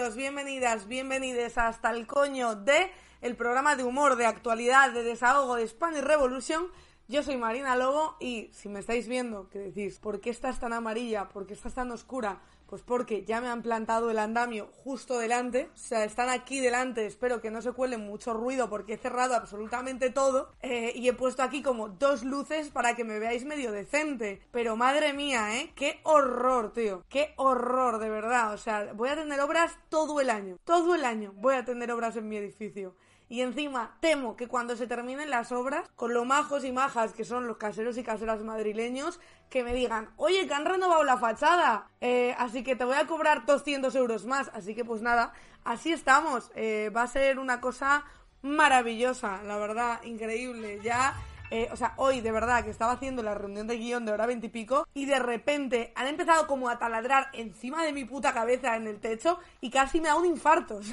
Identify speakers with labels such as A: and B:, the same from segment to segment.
A: Bienvenidas, bienvenides hasta el coño de el programa de humor, de actualidad, de desahogo de Spanish Revolution. Yo soy Marina Lobo y si me estáis viendo, que decís, ¿por qué estás tan amarilla? ¿Por qué estás tan oscura? Pues porque ya me han plantado el andamio justo delante, o sea, están aquí delante, espero que no se cuele mucho ruido porque he cerrado absolutamente todo eh, y he puesto aquí como dos luces para que me veáis medio decente. Pero madre mía, ¿eh? Qué horror, tío, qué horror, de verdad. O sea, voy a tener obras todo el año, todo el año voy a tener obras en mi edificio. Y encima temo que cuando se terminen las obras, con lo majos y majas que son los caseros y caseras madrileños, que me digan, oye, que han renovado la fachada, eh, así que te voy a cobrar 200 euros más. Así que pues nada, así estamos. Eh, va a ser una cosa maravillosa, la verdad, increíble. Ya eh, o sea, hoy de verdad que estaba haciendo la reunión de guion de hora veintipico y, y de repente han empezado como a taladrar encima de mi puta cabeza en el techo y casi me da un infarto.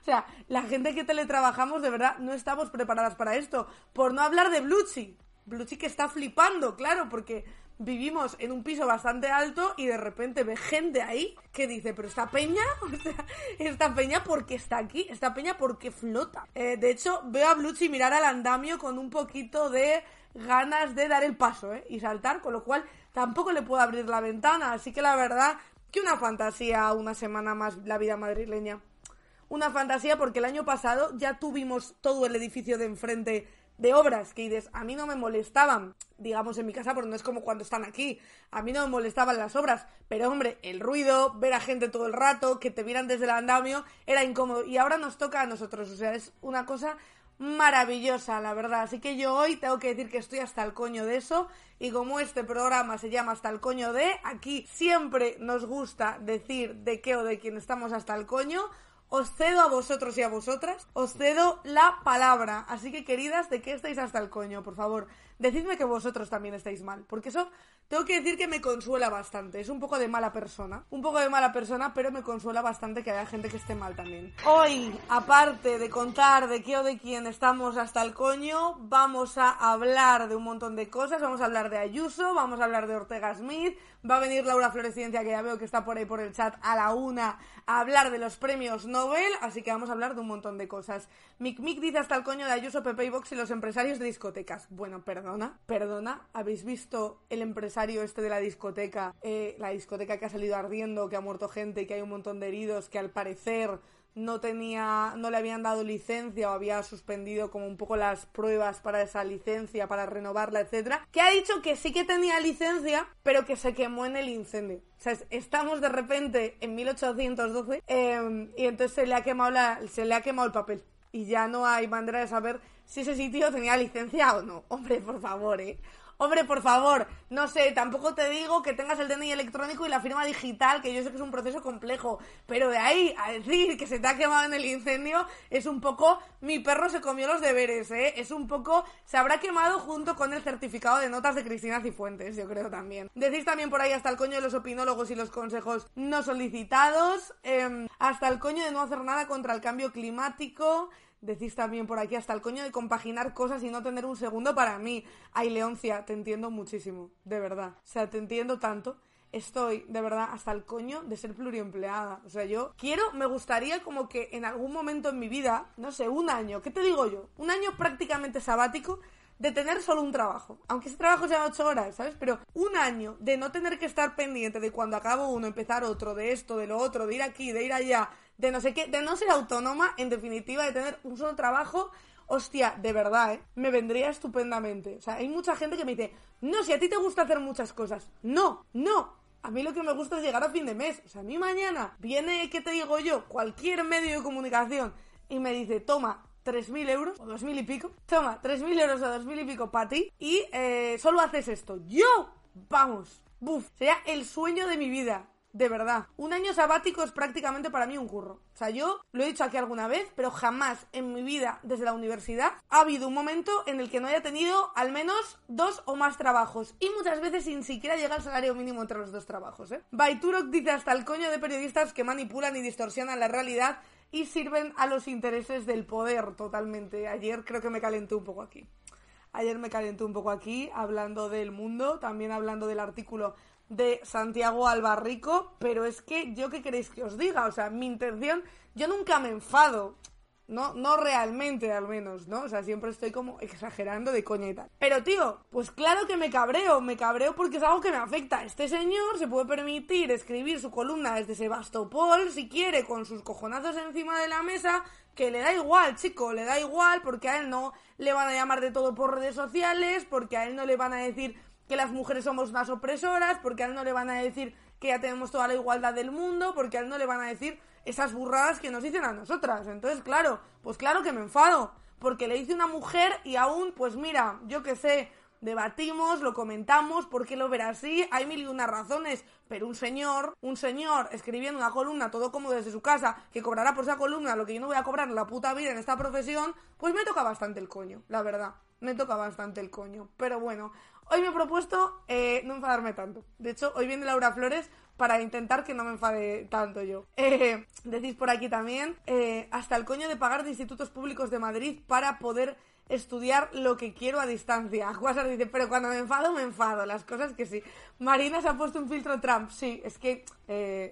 A: O sea, la gente que teletrabajamos de verdad no estamos preparadas para esto. Por no hablar de Bluchy. Bluchy que está flipando, claro, porque vivimos en un piso bastante alto y de repente ve gente ahí que dice, pero esta peña, o sea, esta peña porque está aquí, esta peña porque flota. Eh, de hecho, veo a Bluchy mirar al andamio con un poquito de ganas de dar el paso ¿eh? y saltar, con lo cual tampoco le puedo abrir la ventana, así que la verdad que una fantasía una semana más la vida madrileña. Una fantasía porque el año pasado ya tuvimos todo el edificio de enfrente de obras que dices, a mí no me molestaban, digamos en mi casa, porque no es como cuando están aquí, a mí no me molestaban las obras, pero hombre, el ruido, ver a gente todo el rato, que te miran desde el andamio, era incómodo y ahora nos toca a nosotros, o sea, es una cosa maravillosa, la verdad. Así que yo hoy tengo que decir que estoy hasta el coño de eso. Y como este programa se llama hasta el coño de, aquí siempre nos gusta decir de qué o de quién estamos hasta el coño. Os cedo a vosotros y a vosotras, os cedo la palabra. Así que, queridas, ¿de qué estáis hasta el coño? Por favor, decidme que vosotros también estáis mal. Porque eso tengo que decir que me consuela bastante. Es un poco de mala persona. Un poco de mala persona, pero me consuela bastante que haya gente que esté mal también. Hoy, aparte de contar de qué o de quién estamos hasta el coño, vamos a hablar de un montón de cosas. Vamos a hablar de Ayuso, vamos a hablar de Ortega Smith, va a venir Laura Floresciencia, que ya veo que está por ahí por el chat, a la una, a hablar de los premios Nobel, así que vamos a hablar de un montón de cosas. Mick Mick dice hasta el coño de Ayuso, Pepe y Vox y los empresarios de discotecas. Bueno, perdona, perdona, ¿habéis visto el empresario este de la discoteca? Eh, la discoteca que ha salido ardiendo, que ha muerto gente, que hay un montón de heridos, que al parecer no tenía, no le habían dado licencia o había suspendido como un poco las pruebas para esa licencia, para renovarla, etcétera, que ha dicho que sí que tenía licencia, pero que se quemó en el incendio. O sea, estamos de repente en 1812 eh, y entonces se le ha quemado la, se le ha quemado el papel y ya no hay manera de saber si ese sitio tenía licencia o no. Hombre, por favor, eh. Hombre, por favor, no sé, tampoco te digo que tengas el DNI electrónico y la firma digital, que yo sé que es un proceso complejo, pero de ahí a decir que se te ha quemado en el incendio es un poco, mi perro se comió los deberes, ¿eh? Es un poco, se habrá quemado junto con el certificado de notas de Cristina Cifuentes, yo creo también. Decís también por ahí hasta el coño de los opinólogos y los consejos no solicitados, eh, hasta el coño de no hacer nada contra el cambio climático, Decís también por aquí hasta el coño de compaginar cosas y no tener un segundo para mí. Ay, Leoncia, te entiendo muchísimo, de verdad. O sea, te entiendo tanto. Estoy, de verdad, hasta el coño de ser pluriempleada. O sea, yo quiero, me gustaría como que en algún momento en mi vida, no sé, un año, ¿qué te digo yo? Un año prácticamente sabático de tener solo un trabajo. Aunque ese trabajo sea ocho horas, ¿sabes? Pero un año de no tener que estar pendiente de cuando acabo uno, empezar otro, de esto, de lo otro, de ir aquí, de ir allá, de no sé qué, de no ser autónoma, en definitiva, de tener un solo trabajo, hostia, de verdad, ¿eh? Me vendría estupendamente. O sea, hay mucha gente que me dice, no, si a ti te gusta hacer muchas cosas. No, no. A mí lo que me gusta es llegar a fin de mes. O sea, a mí mañana viene, ¿qué te digo yo? Cualquier medio de comunicación y me dice, toma, 3.000 euros o 2.000 y pico. Toma, 3.000 euros o 2.000 y pico para ti y eh, solo haces esto. Yo, vamos, buf, sería el sueño de mi vida. De verdad, un año sabático es prácticamente para mí un curro. O sea, yo lo he dicho aquí alguna vez, pero jamás en mi vida desde la universidad ha habido un momento en el que no haya tenido al menos dos o más trabajos. Y muchas veces sin siquiera llega el salario mínimo entre los dos trabajos, ¿eh? Baiturok dice hasta el coño de periodistas que manipulan y distorsionan la realidad y sirven a los intereses del poder totalmente. Ayer creo que me calenté un poco aquí. Ayer me calenté un poco aquí hablando del mundo, también hablando del artículo de Santiago Albarrico, pero es que yo qué queréis que os diga, o sea, mi intención, yo nunca me enfado, no, no realmente al menos, ¿no? O sea, siempre estoy como exagerando de coña y tal. Pero tío, pues claro que me cabreo, me cabreo porque es algo que me afecta. Este señor se puede permitir escribir su columna desde Sebastopol, si quiere, con sus cojonazos encima de la mesa, que le da igual, chico, le da igual porque a él no le van a llamar de todo por redes sociales, porque a él no le van a decir que las mujeres somos más opresoras, porque a él no le van a decir que ya tenemos toda la igualdad del mundo, porque a él no le van a decir esas burradas que nos dicen a nosotras. Entonces, claro, pues claro que me enfado, porque le dice una mujer y aún, pues mira, yo qué sé, debatimos, lo comentamos, por qué lo verá así, hay mil y una razones, pero un señor, un señor escribiendo una columna todo como desde su casa, que cobrará por esa columna lo que yo no voy a cobrar en la puta vida en esta profesión, pues me toca bastante el coño, la verdad, me toca bastante el coño. Pero bueno, Hoy me he propuesto eh, no enfadarme tanto. De hecho, hoy viene Laura Flores para intentar que no me enfade tanto yo. Eh, decís por aquí también, eh, hasta el coño de pagar de institutos públicos de Madrid para poder estudiar lo que quiero a distancia. Guasar dice, pero cuando me enfado, me enfado. Las cosas que sí. Marina se ha puesto un filtro Trump. Sí, es que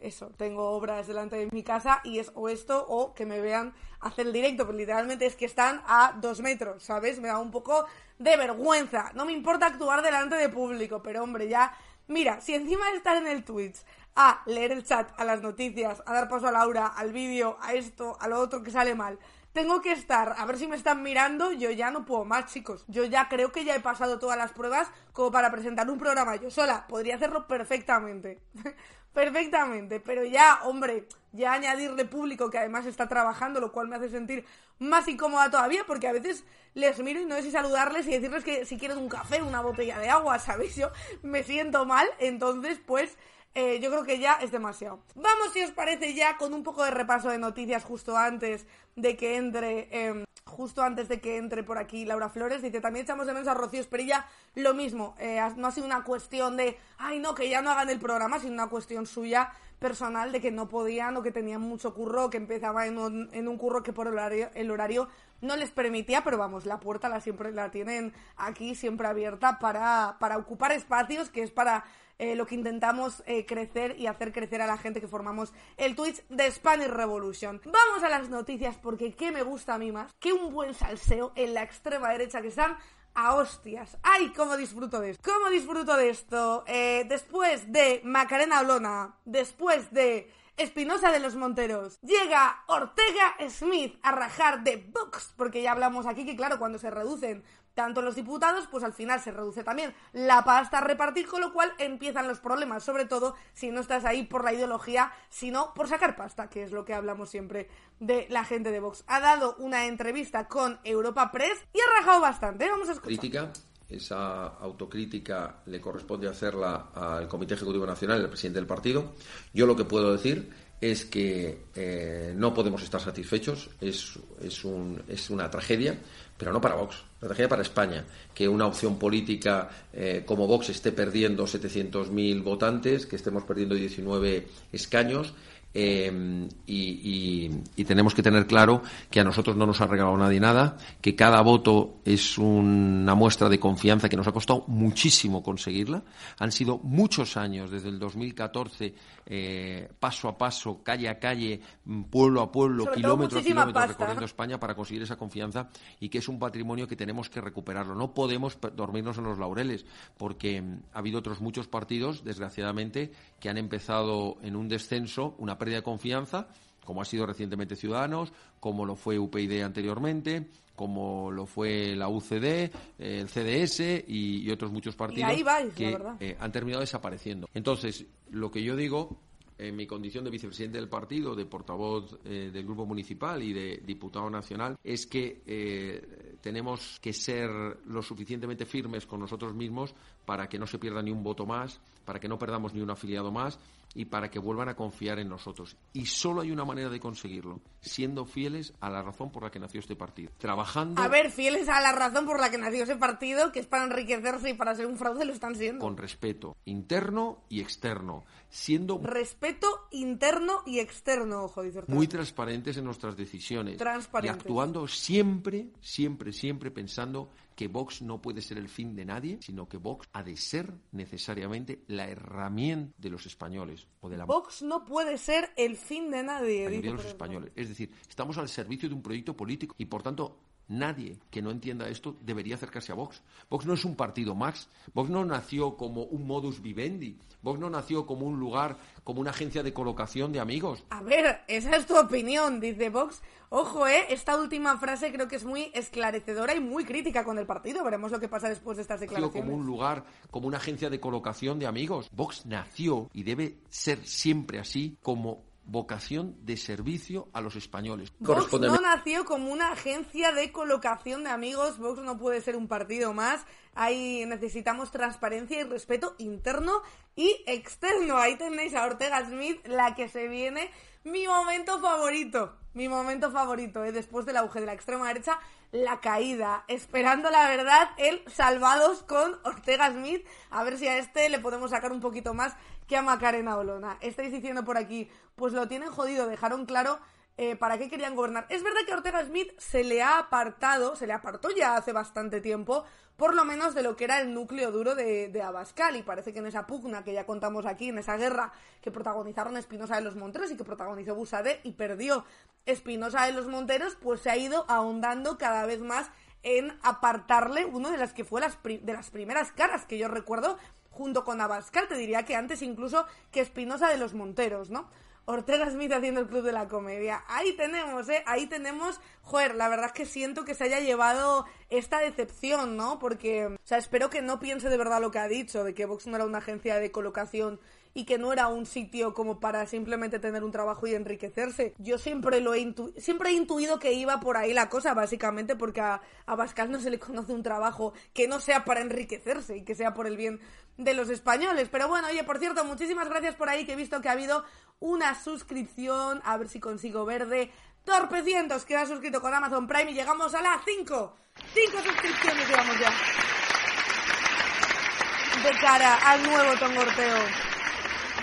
A: eso, tengo obras delante de mi casa y es o esto o que me vean hacer el directo, pero literalmente es que están a dos metros, ¿sabes? Me da un poco de vergüenza. No me importa actuar delante de público, pero hombre, ya. Mira, si encima de estar en el Twitch, a leer el chat, a las noticias, a dar paso a Laura, al vídeo, a esto, a lo otro que sale mal, tengo que estar, a ver si me están mirando, yo ya no puedo más, chicos. Yo ya creo que ya he pasado todas las pruebas como para presentar un programa yo sola. Podría hacerlo perfectamente. perfectamente, pero ya, hombre, ya añadirle público que además está trabajando, lo cual me hace sentir más incómoda todavía, porque a veces les miro y no sé si saludarles y decirles que si quieren un café, una botella de agua, ¿sabéis? Yo me siento mal, entonces pues eh, yo creo que ya es demasiado. Vamos, si os parece, ya con un poco de repaso de noticias justo antes de que entre. Em, justo antes de que entre por aquí Laura Flores, dice, también echamos de menos a Rocío Esperilla lo mismo, eh, no ha sido una cuestión de, ay no, que ya no hagan el programa, sino una cuestión suya personal de que no podían o que tenían mucho curro, que empezaba en un, en un curro que por el horario, el horario no les permitía, pero vamos, la puerta la siempre la tienen aquí siempre abierta para, para ocupar espacios, que es para eh, lo que intentamos eh, crecer y hacer crecer a la gente que formamos el Twitch de Spanish Revolution. Vamos a las noticias porque qué me gusta a mí más que un buen salseo en la extrema derecha que están a hostias. ¡Ay, cómo disfruto de esto! ¿Cómo disfruto de esto? Eh, después de Macarena Olona, después de Espinosa de los Monteros. Llega Ortega Smith a rajar de Vox, porque ya hablamos aquí que claro, cuando se reducen tanto los diputados, pues al final se reduce también la pasta a repartir, con lo cual empiezan los problemas, sobre todo si no estás ahí por la ideología, sino por sacar pasta, que es lo que hablamos siempre de la gente de Vox. Ha dado una entrevista con Europa Press y ha rajado bastante. Vamos a escuchar.
B: Crítica. Esa autocrítica le corresponde hacerla al Comité Ejecutivo Nacional, el presidente del partido. Yo lo que puedo decir es que eh, no podemos estar satisfechos, es una tragedia, pero no para Vox, una tragedia para España, que una opción política eh, como Vox esté perdiendo 700.000 votantes, que estemos perdiendo 19 escaños eh, y, tenemos que tener claro que a nosotros no nos ha regalado nadie nada, que cada voto es una muestra de confianza que nos ha costado muchísimo conseguirla. Han sido muchos años, desde el 2014, eh, paso a paso, calle a calle, pueblo a pueblo, kilómetro a kilómetro, recorriendo España para conseguir esa confianza y que es un patrimonio que tenemos que recuperarlo. No podemos dormirnos en los laureles, porque ha habido otros muchos partidos, desgraciadamente, que han empezado en un descenso, una pérdida de confianza, como ha sido recientemente Ciudadanos, como lo fue UPyD anteriormente, como lo fue la UCD, el CDS y, otros muchos partidos
A: que
B: eh, han terminado desapareciendo. Entonces, lo que yo digo en mi condición de vicepresidente del partido, de portavoz eh, del grupo municipal y de diputado nacional, es que eh, tenemos que ser lo suficientemente firmes con nosotros mismos para que no se pierda ni un voto más, para que no perdamos ni un afiliado más y para que vuelvan a confiar en nosotros. Y solo hay una manera de conseguirlo, siendo fieles a la razón por la que nació este partido. Trabajando.
A: A ver, fieles a la razón por la que nació ese partido, que es para enriquecerse y para ser un fraude, lo están siendo.
B: Con respeto interno y externo. Siendo.
A: Respeto interno y externo, ojo, dice
B: Muy transparentes en nuestras decisiones. Y actuando siempre, siempre, siempre pensando que Vox no puede ser el fin de nadie, sino que Vox ha de ser necesariamente la herramienta de los españoles. O de la...
A: Vox no puede ser el fin de nadie.
B: De los españoles. Es decir, estamos al servicio de un proyecto político y, por tanto, Nadie que no entienda esto debería acercarse a Vox. Vox no es un partido más. Vox no nació como un modus vivendi. Vox no nació como un lugar, como una agencia de colocación de amigos.
A: A ver, esa es tu opinión, dice Vox. Ojo, eh, esta última frase creo que es muy esclarecedora y muy crítica con el partido. Veremos lo que pasa después de estas declaraciones.
B: Como un lugar, como una agencia de colocación de amigos. Vox nació y debe ser siempre así como vocación de servicio a los españoles.
A: Vox no nació como una agencia de colocación de amigos, Vox no puede ser un partido más, ahí necesitamos transparencia y respeto interno y externo. Ahí tenéis a Ortega Smith, la que se viene, mi momento favorito, mi momento favorito, ¿eh? después del auge de la extrema derecha, la caída, esperando la verdad el salvados con Ortega Smith, a ver si a este le podemos sacar un poquito más que a Macarena Olona. Estáis diciendo por aquí, pues lo tienen jodido, dejaron claro eh, para qué querían gobernar. Es verdad que Ortega Smith se le ha apartado, se le apartó ya hace bastante tiempo, por lo menos de lo que era el núcleo duro de, de Abascal, y parece que en esa pugna que ya contamos aquí, en esa guerra que protagonizaron Espinosa de los Monteros y que protagonizó Busade y perdió Espinosa de los Monteros, pues se ha ido ahondando cada vez más en apartarle uno de las que fue las de las primeras caras que yo recuerdo junto con Abascal, te diría que antes incluso que Espinosa de los Monteros, ¿no? Ortega Smith haciendo el Club de la Comedia. Ahí tenemos, ¿eh? Ahí tenemos, joder, la verdad es que siento que se haya llevado esta decepción, ¿no? Porque, o sea, espero que no piense de verdad lo que ha dicho, de que Vox no era una agencia de colocación y que no era un sitio como para simplemente tener un trabajo y enriquecerse. Yo siempre lo he siempre he intuido que iba por ahí la cosa, básicamente porque a, a no se le conoce un trabajo que no sea para enriquecerse y que sea por el bien de los españoles. Pero bueno, oye, por cierto, muchísimas gracias por ahí que he visto que ha habido una suscripción, a ver si consigo verde. Torpecientos que ha suscrito con Amazon Prime y llegamos a las 5. 5 suscripciones llevamos ya. De cara al nuevo tongorteo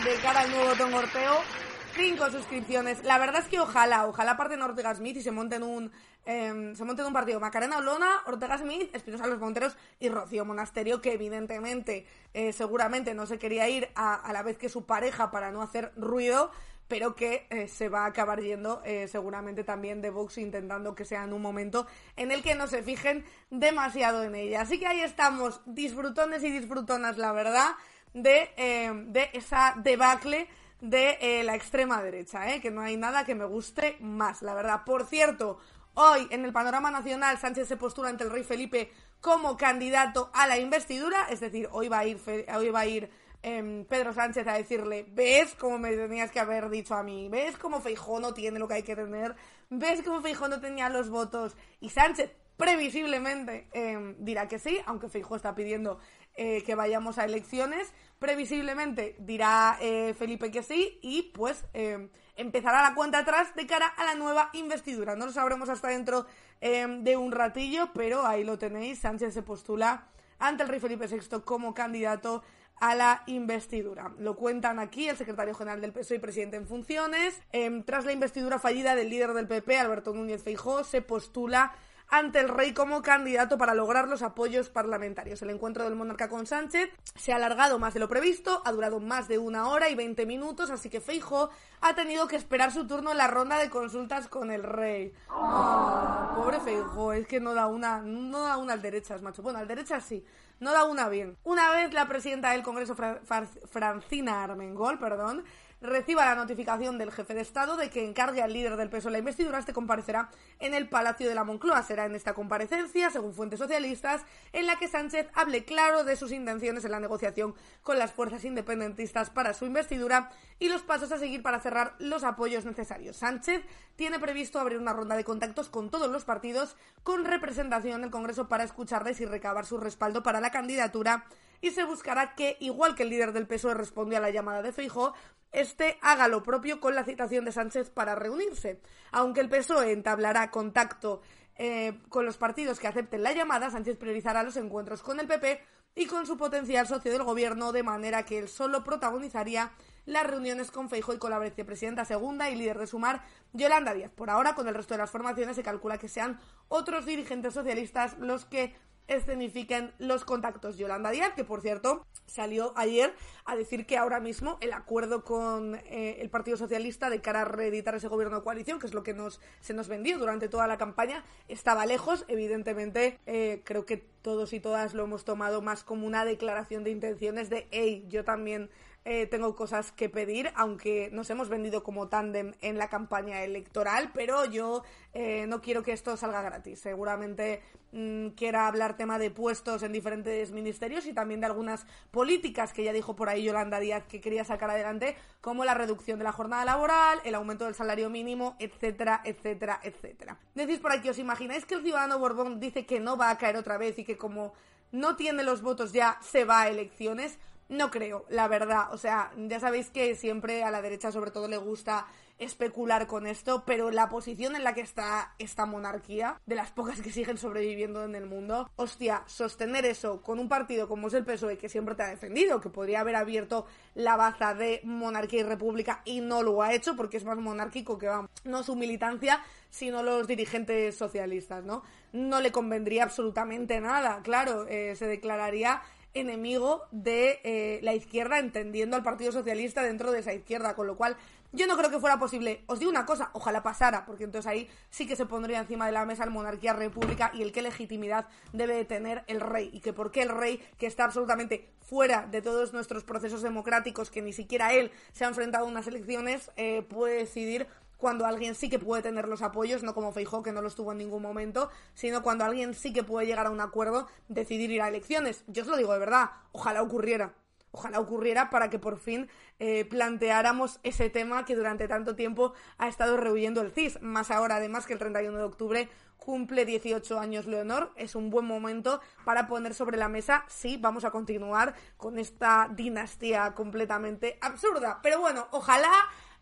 A: de cara al nuevo tongorteo. Cinco suscripciones. La verdad es que ojalá, ojalá parten Ortega Smith y se monten un eh, se monten un partido. Macarena Olona, Ortega Smith, Espinosa Los Monteros y Rocío Monasterio, que evidentemente, eh, seguramente no se quería ir a, a, la vez que su pareja para no hacer ruido, pero que eh, se va a acabar yendo eh, seguramente también de Vox intentando que sea en un momento en el que no se fijen demasiado en ella. Así que ahí estamos, disfrutones y disfrutonas, la verdad de, eh, de esa debacle de eh, la extrema derecha, ¿eh? que no hay nada que me guste más, la verdad. Por cierto, hoy en el panorama nacional Sánchez se postula ante el rey Felipe como candidato a la investidura, es decir, hoy va a ir, hoy a ir em, Pedro Sánchez a decirle, ves cómo me tenías que haber dicho a mí, ves cómo Feijó no tiene lo que hay que tener, ves cómo Feijó no tenía los votos, y Sánchez previsiblemente em, dirá que sí, aunque Feijó está pidiendo eh, que vayamos a elecciones. Previsiblemente dirá eh, Felipe que sí y pues eh, empezará la cuenta atrás de cara a la nueva investidura. No lo sabremos hasta dentro de un ratillo, pero ahí lo tenéis. Sánchez se postula ante el rey Felipe VI como candidato a la investidura. Lo cuentan aquí el secretario general del PSOE y presidente en funciones. tras la investidura fallida del líder del PP, Alberto Núñez Feijó, se postula ante el rey como candidato para lograr los apoyos parlamentarios. El encuentro del monarca con Sánchez se ha alargado más de lo previsto, ha durado más de una hora y veinte minutos, así que Feijo ha tenido que esperar su turno en la ronda de consultas con el rey. Ah, pobre Feijo, es que no da una, no da una al derechas, macho. Bueno, al derechas sí, no da una bien. Una vez la presidenta del Congreso, Francina Armengol, perdón, reciba la notificación del jefe de Estado de que encargue al líder del PSOE la investidura, este comparecerá en el Palacio de la Moncloa. Será en esta comparecencia, según fuentes socialistas, en la que Sánchez hable claro de sus intenciones en la negociación con las fuerzas independentistas para su investidura y los pasos a seguir para cerrar los apoyos necesarios. Sánchez tiene previsto abrir una ronda de contactos con todos los partidos con representación en el Congreso para escucharles y recabar su respaldo para la candidatura y se buscará que, igual que el líder del PSOE respondió a la llamada de Feijóo, este haga lo propio con la citación de Sánchez para reunirse. Aunque el PSOE entablará contacto eh, con los partidos que acepten la llamada, Sánchez priorizará los encuentros con el PP y con su potencial socio del gobierno, de manera que él solo protagonizaría las reuniones con Feijóo y con la vicepresidenta segunda y líder de Sumar, Yolanda Díaz. Por ahora, con el resto de las formaciones, se calcula que sean otros dirigentes socialistas los que escenifiquen los contactos. Yolanda Díaz, que por cierto salió ayer a decir que ahora mismo el acuerdo con eh, el Partido Socialista de cara a reeditar ese gobierno de coalición, que es lo que nos, se nos vendió durante toda la campaña, estaba lejos. Evidentemente, eh, creo que todos y todas lo hemos tomado más como una declaración de intenciones de, hey, yo también eh, tengo cosas que pedir, aunque nos hemos vendido como tándem en la campaña electoral, pero yo eh, no quiero que esto salga gratis. Seguramente mm, quiera hablar tema de puestos en diferentes ministerios y también de algunas políticas que ya dijo por ahí Yolanda Díaz que quería sacar adelante, como la reducción de la jornada laboral, el aumento del salario mínimo, etcétera, etcétera, etcétera. Decís por aquí, ¿os imagináis que el ciudadano Borbón dice que no va a caer otra vez y que como no tiene los votos ya se va a elecciones? No creo, la verdad. O sea, ya sabéis que siempre a la derecha sobre todo le gusta especular con esto, pero la posición en la que está esta monarquía, de las pocas que siguen sobreviviendo en el mundo, hostia, sostener eso con un partido como es el PSOE, que siempre te ha defendido, que podría haber abierto la baza de monarquía y república y no lo ha hecho porque es más monárquico que vamos, no su militancia, sino los dirigentes socialistas, ¿no? No le convendría absolutamente nada, claro, eh, se declararía enemigo de eh, la izquierda, entendiendo al Partido Socialista dentro de esa izquierda, con lo cual yo no creo que fuera posible. Os digo una cosa, ojalá pasara, porque entonces ahí sí que se pondría encima de la mesa el monarquía república y el qué legitimidad debe de tener el rey y que por qué el rey, que está absolutamente fuera de todos nuestros procesos democráticos, que ni siquiera él se ha enfrentado a unas elecciones, eh, puede decidir cuando alguien sí que puede tener los apoyos, no como Feijó, que no los tuvo en ningún momento, sino cuando alguien sí que puede llegar a un acuerdo, decidir ir a elecciones. Yo os lo digo de verdad, ojalá ocurriera. Ojalá ocurriera para que por fin eh, planteáramos ese tema que durante tanto tiempo ha estado rehuyendo el CIS. Más ahora, además, que el 31 de octubre cumple 18 años Leonor. Es un buen momento para poner sobre la mesa si vamos a continuar con esta dinastía completamente absurda. Pero bueno, ojalá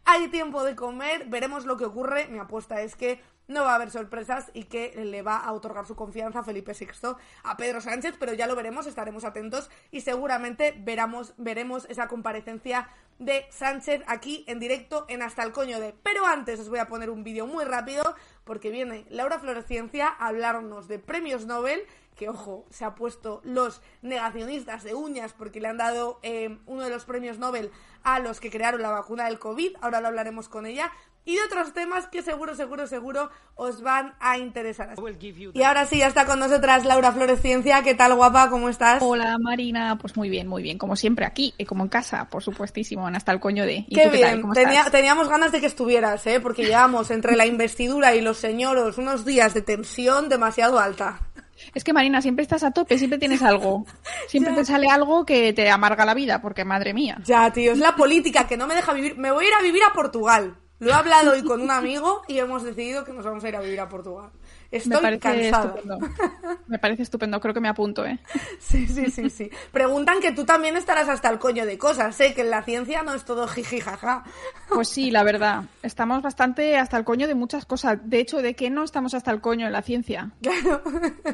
A: hay tiempo de comer, veremos lo que ocurre. Mi apuesta es que no va a haber sorpresas y que le va a otorgar su confianza a Felipe VI a Pedro Sánchez, pero ya lo veremos, estaremos atentos y seguramente veramos, veremos esa comparecencia de Sánchez aquí en directo en Hasta el Coño de. Pero antes os voy a poner un vídeo muy rápido porque viene Laura Floresciencia a hablarnos de premios Nobel que ojo, se ha puesto los negacionistas de uñas porque le han dado eh, uno de los premios Nobel a los que crearon la vacuna del COVID, ahora lo hablaremos con ella, y de otros temas que seguro, seguro, seguro os van a interesar. Y ahora sí, ya está con nosotras Laura Flores Ciencia. ¿Qué tal, guapa? ¿Cómo estás?
C: Hola, Marina. Pues muy bien, muy bien. Como siempre, aquí, y como en casa, por supuestísimo, hasta el coño de...
A: qué, bien. teníamos ganas de que estuvieras, ¿eh? Porque llevamos entre la investidura y los señoros unos días de tensión demasiado alta.
C: Es que Marina, siempre estás a tope, siempre tienes algo. Siempre te sale algo que te amarga la vida, porque madre mía.
A: Ya, tío, es la política que no me deja vivir. Me voy a ir a vivir a Portugal. Lo he hablado hoy con un amigo y hemos decidido que nos vamos a ir a vivir a Portugal. Estoy me parece Estupendo.
C: Me parece estupendo, creo que me apunto, ¿eh?
A: Sí, sí, sí, sí. Preguntan que tú también estarás hasta el coño de cosas, ¿eh? Que en la ciencia no es todo jiji jaja.
C: Pues sí, la verdad. Estamos bastante hasta el coño de muchas cosas. De hecho, ¿de qué no estamos hasta el coño en la ciencia? Claro.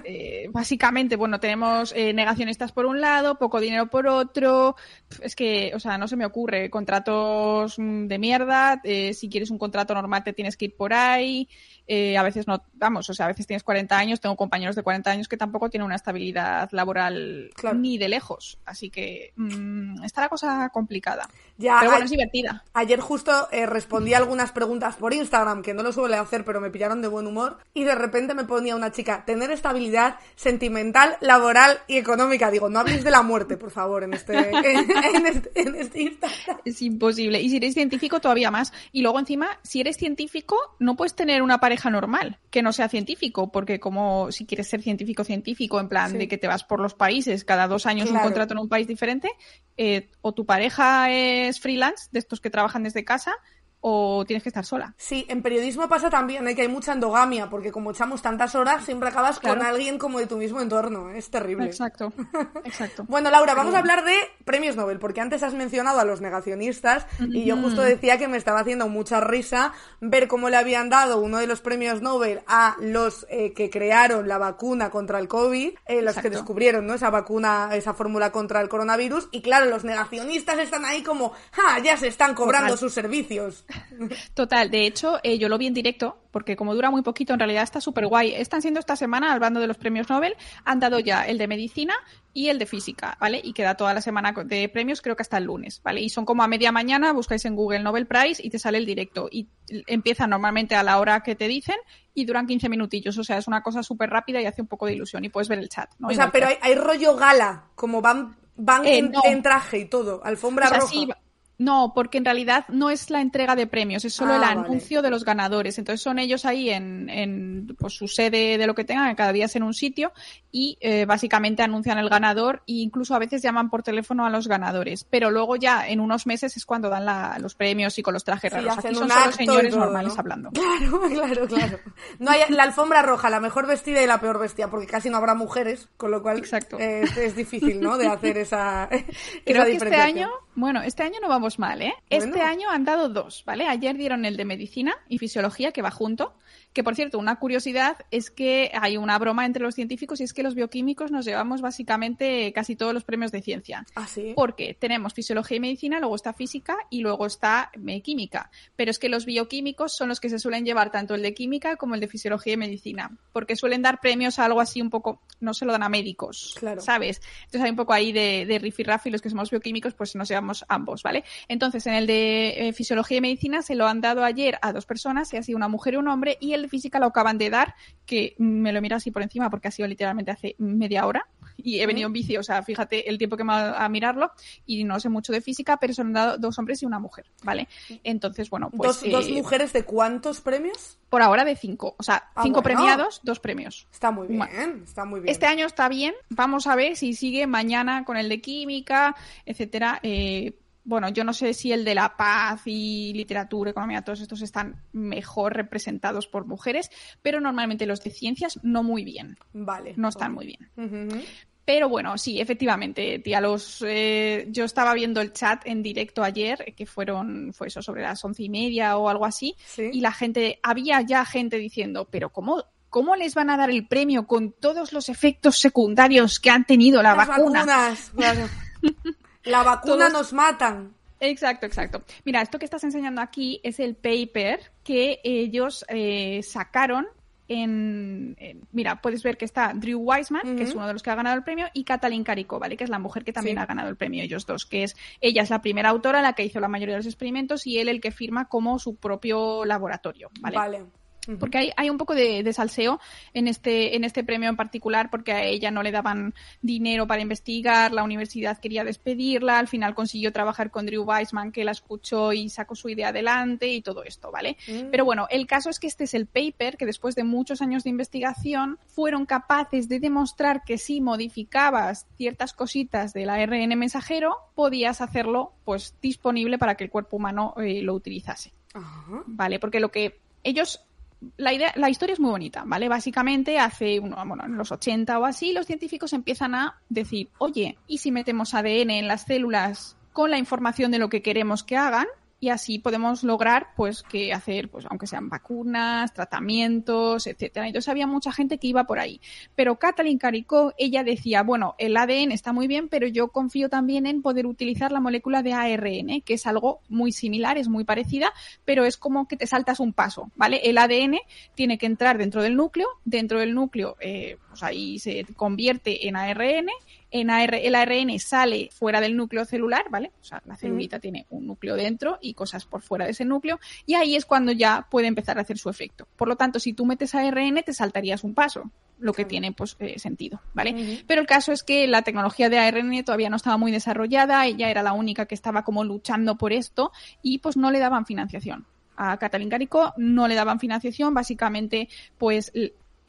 C: Eh, básicamente, bueno, tenemos eh, negacionistas por un lado, poco dinero por otro. Es que, o sea, no se me ocurre. Contratos mm, de mierda. Si quieres un contrato normal te tienes que ir por ahí. Eh, a veces no, vamos, o sea, a veces tienes 40 años, tengo compañeros de 40 años que tampoco tienen una estabilidad laboral ni de lejos. Así que mm, está la cosa complicada. Ya, pero bueno, es divertida.
A: Ayer justo eh, respondí algunas preguntas por Instagram, que no lo suele hacer, pero me pillaron de buen humor, y de repente me ponía una chica, tener estabilidad sentimental, laboral y económica. Digo, no habléis de la muerte, por favor, en este, en, este, en este Instagram.
C: Es imposible. Y si eres científico, todavía más. Y luego encima, si eres científico, no puedes tener una pareja normal que no sea científico, porque como si quieres ser científico científico, en plan de que te vas por los países, cada dos años un contrato en un país diferente, eh, o tu pareja es freelance, de estos que trabajan desde casa, o tienes que estar sola.
A: Sí, en periodismo pasa también ¿eh? que hay mucha endogamia, porque como echamos tantas horas, siempre acabas con alguien como de tu mismo entorno. Es terrible.
C: Exacto, exacto.
A: bueno, Laura, vamos a hablar de premios Nobel, porque antes has mencionado a los negacionistas y yo justo decía que me estaba haciendo mucha risa ver cómo le habían dado uno de los premios Nobel a los eh, que crearon la vacuna contra el COVID, eh, los que descubrieron ¿no? esa vacuna, esa fórmula contra el coronavirus, y claro, los negacionistas están ahí como, ¡ja! Ya se están cobrando sus servicios.
C: Total, de hecho, eh, yo lo vi en directo, porque como dura muy poquito, en realidad está súper guay. Están siendo esta semana, hablando de los premios Nobel, han dado ya el de medicina y el de física, ¿vale? Y queda toda la semana de premios, creo que hasta el lunes, ¿vale? Y son como a media mañana, buscáis en Google Nobel Prize y te sale el directo. Y empieza normalmente a la hora que te dicen y duran 15 minutillos. O sea, es una cosa súper rápida y hace un poco de ilusión. Y puedes ver el chat,
A: O sea, pero hay, rollo gala, como van, van eh, en, traje y todo, alfombra roja.
C: No, porque en realidad no es la entrega de premios, es solo el ah, anuncio de los ganadores. Entonces son ellos ahí en, en pues, su sede de lo que tengan, cada día es en un sitio, y eh, básicamente anuncian el ganador e incluso a veces llaman por teléfono a los ganadores. Pero luego ya en unos meses es cuando dan los premios y con los trajes raros. Aquí son solo señores normales hablando.
A: Claro, claro, claro. No hay la alfombra roja, la mejor vestida y la peor vestida, porque casi no habrá mujeres, con lo cual Exacto. es difícil, ¿no? De hacer esa.
C: Creo que este año, bueno, este año no vamos mal, ¿eh? Este año han dado dos, ¿vale? Ayer dieron el de medicina y fisiología, que va junto. Que por cierto, una curiosidad es que hay una broma entre los científicos y es que los bioquímicos nos llevamos básicamente casi todos los premios de ciencia.
A: ¿Ah, sí?
C: Porque tenemos fisiología y medicina, luego está física y luego está química. Pero es que los bioquímicos son los que se suelen llevar tanto el de química como el de fisiología y medicina. Porque suelen dar premios a algo así un poco, no se lo dan a médicos, claro. ¿sabes? Entonces hay un poco ahí de, de rifirrafi, los que somos bioquímicos, pues nos llevamos ambos, ¿vale? Entonces en el de eh, fisiología y medicina se lo han dado ayer a dos personas, y ha sido una mujer y un hombre, y el física lo acaban de dar, que me lo miro así por encima porque ha sido literalmente hace media hora y he venido en bici, o sea, fíjate el tiempo que me ha a mirarlo y no sé mucho de física, pero son dado dos hombres y una mujer, ¿vale? Entonces, bueno, pues...
A: ¿Dos, eh, mujeres de cuántos premios?
C: Por ahora de cinco, o sea, ah, cinco premiados, dos premios.
A: Está muy bien, está muy bien.
C: Este año está bien, vamos a ver si sigue mañana con el de química, etcétera. Eh, bueno, yo no sé si el de la paz y literatura, economía, todos estos están mejor representados por mujeres, pero normalmente los de ciencias no muy bien.
A: Vale.
C: No están muy bien. Pero bueno, sí, efectivamente, tía, los, eh, yo estaba viendo el chat en directo ayer, que fueron, fue eso, sobre las once y media o algo así, y la gente, había ya gente diciendo, pero ¿cómo, ¿cómo les van a dar el premio con todos los efectos secundarios que han tenido la vacuna?
A: Vacunas, claro. La vacuna nos matan.
C: Exacto, exacto. Mira, esto que estás enseñando aquí es el paper que ellos eh, sacaron en, mira, puedes ver que está Drew Weissman, que es uno de los que ha ganado el premio, y Katalin Kariko, ¿vale? Que es la mujer que también ha ganado el premio, ellos dos, que es, ella es la primera autora, la que hizo la mayoría de los experimentos, y él el que firma como su propio laboratorio, ¿vale?
A: Vale.
C: Porque hay, hay un poco de, salseo en este, en este premio en particular, porque a ella no le daban dinero para investigar, la universidad quería despedirla, al final consiguió trabajar con Drew Weissman, que la escuchó y sacó su idea adelante y todo esto, ¿vale? Mm. Pero bueno, el caso es que este es el paper que después de muchos años de investigación fueron capaces de demostrar que si modificabas ciertas cositas del ARN mensajero, podías hacerlo pues disponible para que el cuerpo humano eh, lo utilizase. ¿Vale? Porque lo que ellos la, idea, la historia es muy bonita, ¿vale? Básicamente, hace, uno, bueno, en los 80 o así, los científicos empiezan a decir, oye, ¿y si metemos ADN en las células con la información de lo que queremos que hagan? Y así podemos lograr pues que hacer pues aunque sean vacunas, tratamientos, etcétera. Entonces había mucha gente que iba por ahí. Pero Kathleen Caricó, ella decía, bueno, el ADN está muy bien, pero yo confío también en poder utilizar la molécula de ARN, que es algo muy similar, es muy parecida, pero es como que te saltas un paso, ¿vale? El ADN tiene que entrar dentro del núcleo, dentro del núcleo eh, pues ahí se convierte en ARN en el ARN sale fuera del núcleo celular, ¿vale? O sea, la celulita tiene un núcleo dentro y cosas por fuera de ese núcleo, y ahí es cuando ya puede empezar a hacer su efecto. Por lo tanto, si tú metes ARN, te saltarías un paso, lo que tiene pues eh, sentido, ¿vale? Pero el caso es que la tecnología de ARN todavía no estaba muy desarrollada, ella era la única que estaba como luchando por esto y pues no le daban financiación a Catalín Carico no le daban financiación, básicamente pues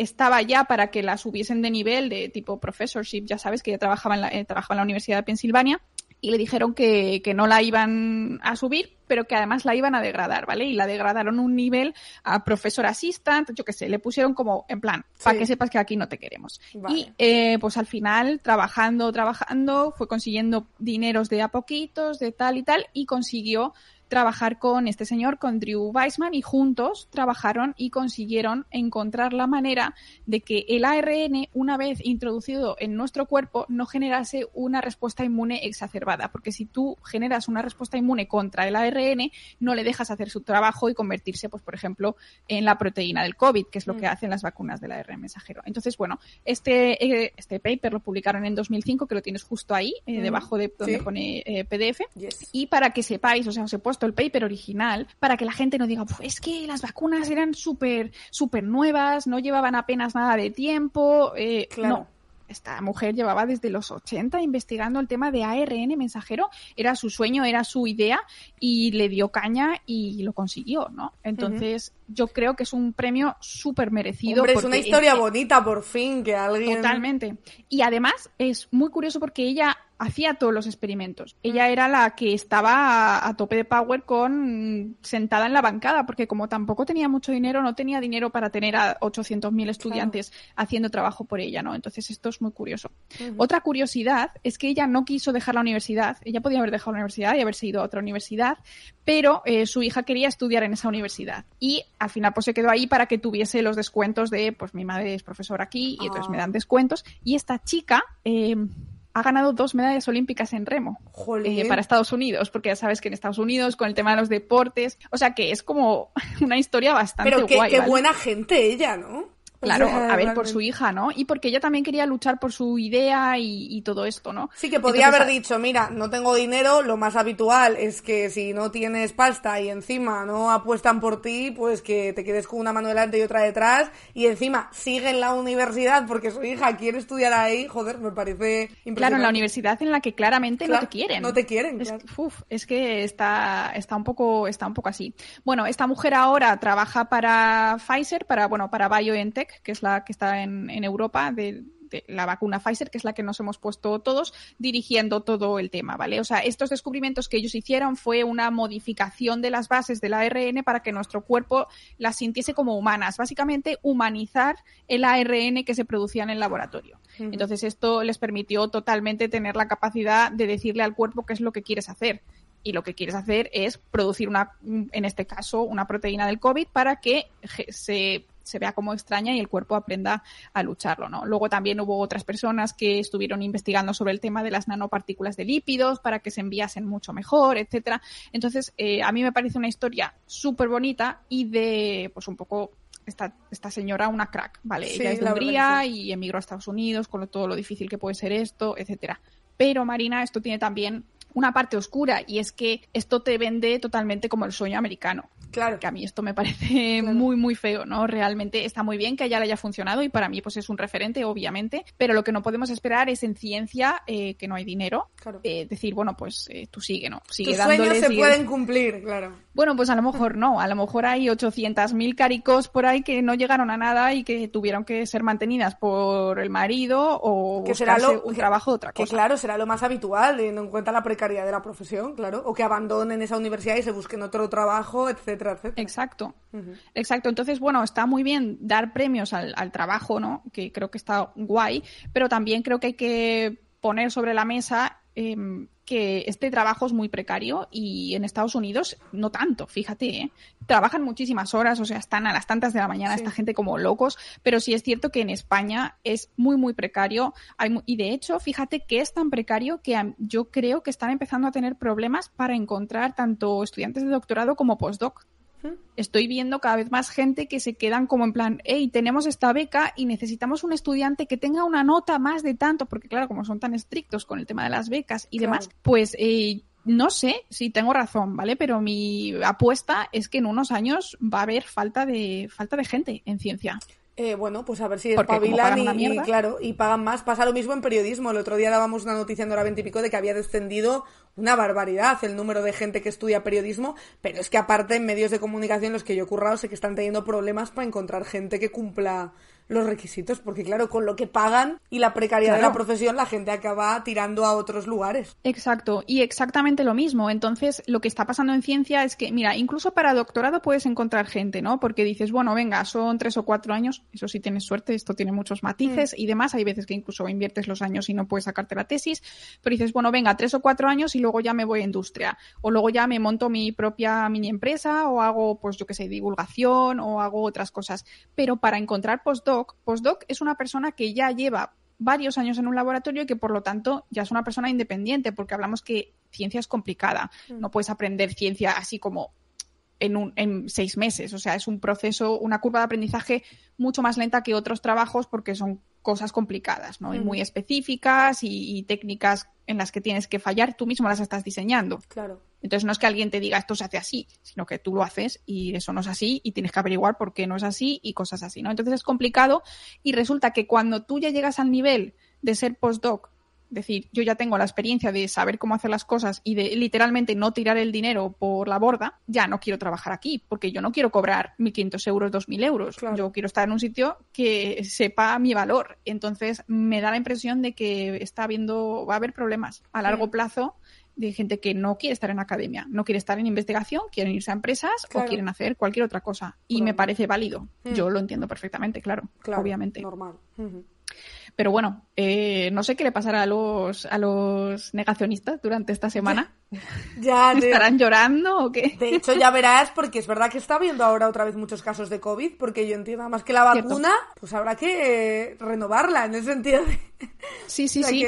C: estaba ya para que la subiesen de nivel de tipo professorship, ya sabes que ya trabajaba en la, eh, trabajaba en la Universidad de Pensilvania y le dijeron que, que, no la iban a subir, pero que además la iban a degradar, ¿vale? Y la degradaron un nivel a profesor assistant, yo qué sé, le pusieron como en plan, para que sepas que aquí no te queremos. Y eh, pues al final, trabajando, trabajando, fue consiguiendo dineros de a poquitos, de tal y tal, y consiguió trabajar con este señor, con Drew Weissman, y juntos trabajaron y consiguieron encontrar la manera de que el ARN, una vez introducido en nuestro cuerpo, no generase una respuesta inmune exacerbada. Porque si tú generas una respuesta inmune contra el ARN, no le dejas hacer su trabajo y convertirse, pues, por ejemplo, en la proteína del COVID, que es lo que mm. hacen las vacunas del ARN mensajero. Entonces, bueno, este, eh, este paper lo publicaron en 2005, que lo tienes justo ahí, eh, mm. debajo de donde pone eh, PDF. Y para que sepáis, o sea, os he puesto el paper original para que la gente no diga, es que las vacunas eran súper, súper nuevas, no llevaban apenas nada de tiempo. Eh, No, esta mujer llevaba desde los 80 investigando el tema de ARN mensajero, era su sueño, era su idea y le dio caña y lo consiguió, ¿no? Entonces, yo creo que es un premio súper merecido.
A: Hombre, es una historia bonita, por fin, que alguien...
C: Totalmente. Y además es muy curioso porque ella hacía todos los experimentos. Ella era la que estaba a, tope de power con sentada en la bancada, porque como tampoco tenía mucho dinero, no tenía dinero para tener a 800.000 estudiantes haciendo trabajo por ella, ¿no? Entonces esto es muy curioso. Otra curiosidad es que ella no quiso dejar la universidad. Ella podía haber dejado la universidad y haberse ido a otra universidad, pero eh, su hija quería estudiar en esa universidad. Y al final pues se quedó ahí para que tuviese los descuentos de, pues mi madre es profesora aquí y entonces me dan ah. descuentos. Y esta chica... Eh, ha ganado dos medallas olímpicas en remo eh, para Estados Unidos, porque ya sabes que en Estados Unidos con el tema de los deportes, o sea que es como una historia bastante
A: Pero
C: qué,
A: qué buena gente ella, ¿no?
C: Claro, a ver, por su hija, ¿no? Y porque ella también quería luchar por su idea y, todo esto, ¿no?
A: Sí, que podía haber dicho, mira, no tengo dinero, lo más habitual es que si no tienes pasta y encima no apuestan por ti, pues que te quedes con una mano delante y otra detrás y encima sigue en la universidad porque su hija quiere estudiar ahí, joder, me parece impresionante.
C: Claro, en la universidad en la que claramente no te quieren.
A: No te quieren,
C: es, es que está, está un poco, está un poco así. Bueno, esta mujer ahora trabaja para Pfizer, para, bueno, para BioNTech, que es la que está en, Europa, de, la vacuna Pfizer, que es la que nos hemos puesto todos, dirigiendo todo el tema, ¿vale? O sea, estos descubrimientos que ellos hicieron fue una modificación de las bases del ARN para que nuestro cuerpo las sintiese como humanas. Básicamente, humanizar el ARN que se producía en el laboratorio. Entonces, esto les permitió totalmente tener la capacidad de decirle al cuerpo qué es lo que quieres hacer y lo que quieres hacer es producir una, en este caso, una proteína del COVID para que se se vea como extraña y el cuerpo aprenda a lucharlo, ¿no? Luego también hubo otras personas que estuvieron investigando sobre el tema de las nanopartículas de lípidos para que se enviasen mucho mejor, etcétera. Entonces, eh, a mí me parece una historia súper bonita y de, pues un poco esta, esta, señora una crack, ¿vale? Ella es de Hungría y emigró a Estados Unidos con todo lo difícil que puede ser esto, etcétera. Pero Marina, esto tiene también una parte oscura y es que esto te vende totalmente como el sueño americano.
A: Claro.
C: Que a mí esto me parece muy, muy feo, ¿no? Realmente está muy bien que ya le haya funcionado y para mí pues es un referente, obviamente, pero lo que no podemos esperar es en ciencia eh, que no hay dinero.
A: Claro.
C: Eh, decir, bueno, pues eh, tú sigue, ¿no?
A: Sigue Tus sueños se pueden cumplir, claro.
C: Bueno, pues a lo mejor no. A lo mejor hay 800.000 caricos por ahí que no llegaron a nada y que tuvieron que ser mantenidas por el marido o que será un trabajo de otra cosa.
A: Que claro, será lo más habitual, teniendo en cuenta la precariedad de la profesión, claro. O que abandonen esa universidad y se busquen otro trabajo, etcétera, etcétera.
C: Exacto. Exacto. Entonces, bueno, está muy bien dar premios al, al trabajo, ¿no? Que creo que está guay, pero también creo que hay que poner sobre la mesa em, que este trabajo es muy precario y en Estados Unidos no tanto, fíjate, ¿eh? trabajan muchísimas horas, o sea, están a las tantas de la mañana esta gente como locos, pero sí es cierto que en España es muy, muy precario. Y de hecho, fíjate que es tan precario que yo creo que están empezando a tener problemas para encontrar tanto estudiantes de doctorado como postdoc estoy viendo cada vez más gente que se quedan como en plan, hey, tenemos esta beca y necesitamos un estudiante que tenga una nota más de tanto, porque claro, como son tan estrictos con el tema de las becas y demás, pues eh, no sé si tengo razón, ¿vale? Pero mi apuesta es que en unos años va a haber falta de, falta de gente en ciencia.
A: Eh, bueno, pues a ver si espabilan y, claro, y pagan más. Pasa lo mismo en periodismo. El otro día dábamos una noticia en hora 20 y pico de que había descendido una barbaridad el número de gente que estudia periodismo, pero es que aparte en medios de comunicación los que yo he currado sé que están teniendo problemas para encontrar gente que cumpla los requisitos, porque claro, con lo que pagan y la precariedad de la profesión, la gente acaba tirando a otros lugares.
C: Exacto, y exactamente lo mismo. Entonces, lo que está pasando en ciencia es que, mira, incluso para doctorado puedes encontrar gente, ¿no? Porque dices, bueno, venga, son tres o cuatro años, eso sí tienes suerte, esto tiene muchos matices mm. y demás. Hay veces que incluso inviertes los años y no puedes sacarte la tesis, pero dices, bueno, venga, tres o cuatro años y luego ya me voy a industria, o luego ya me monto mi propia mini empresa, o hago, pues yo qué sé, divulgación, o hago otras cosas. Pero para encontrar postdoc, postdoc. es una persona que ya lleva varios años en un laboratorio y que por lo tanto ya es una persona independiente, porque hablamos que ciencia es complicada. Mm. No puedes aprender ciencia así como en, un, en seis meses. O sea, es un proceso, una curva de aprendizaje mucho más lenta que otros trabajos porque son cosas complicadas, ¿no? Y muy específicas y, técnicas en las que tienes que fallar, tú mismo las estás diseñando.
A: Claro.
C: Entonces no es que alguien te diga esto se hace así, sino que tú lo haces y eso no es así y tienes que averiguar por qué no es así y cosas así, ¿no? Entonces es complicado y resulta que cuando tú ya llegas al nivel de ser postdoc decir, yo ya tengo la experiencia de saber cómo hacer las cosas y de literalmente no tirar el dinero por la borda, ya no quiero trabajar aquí, porque yo no quiero cobrar 1.500 euros, 2.000 euros. Yo quiero estar en un sitio que sepa mi valor. Entonces, me da la impresión de que está habiendo, va a haber problemas a largo plazo de gente que no quiere estar en academia, no quiere estar en investigación, quieren irse a empresas o quieren hacer cualquier otra cosa. Y me parece válido. Mm. Yo lo entiendo perfectamente, claro, obviamente.
A: Normal.
C: Pero bueno, eh, no sé qué le pasará a los, a los negacionistas durante esta semana.
A: Ya,
C: ¿Estarán llorando o qué?
A: De hecho, ya verás, porque es verdad que está habiendo ahora otra vez muchos casos de COVID, porque yo entiendo más que la vacuna, pues habrá que renovarla en el sentido de...
C: Sí, sí, sí.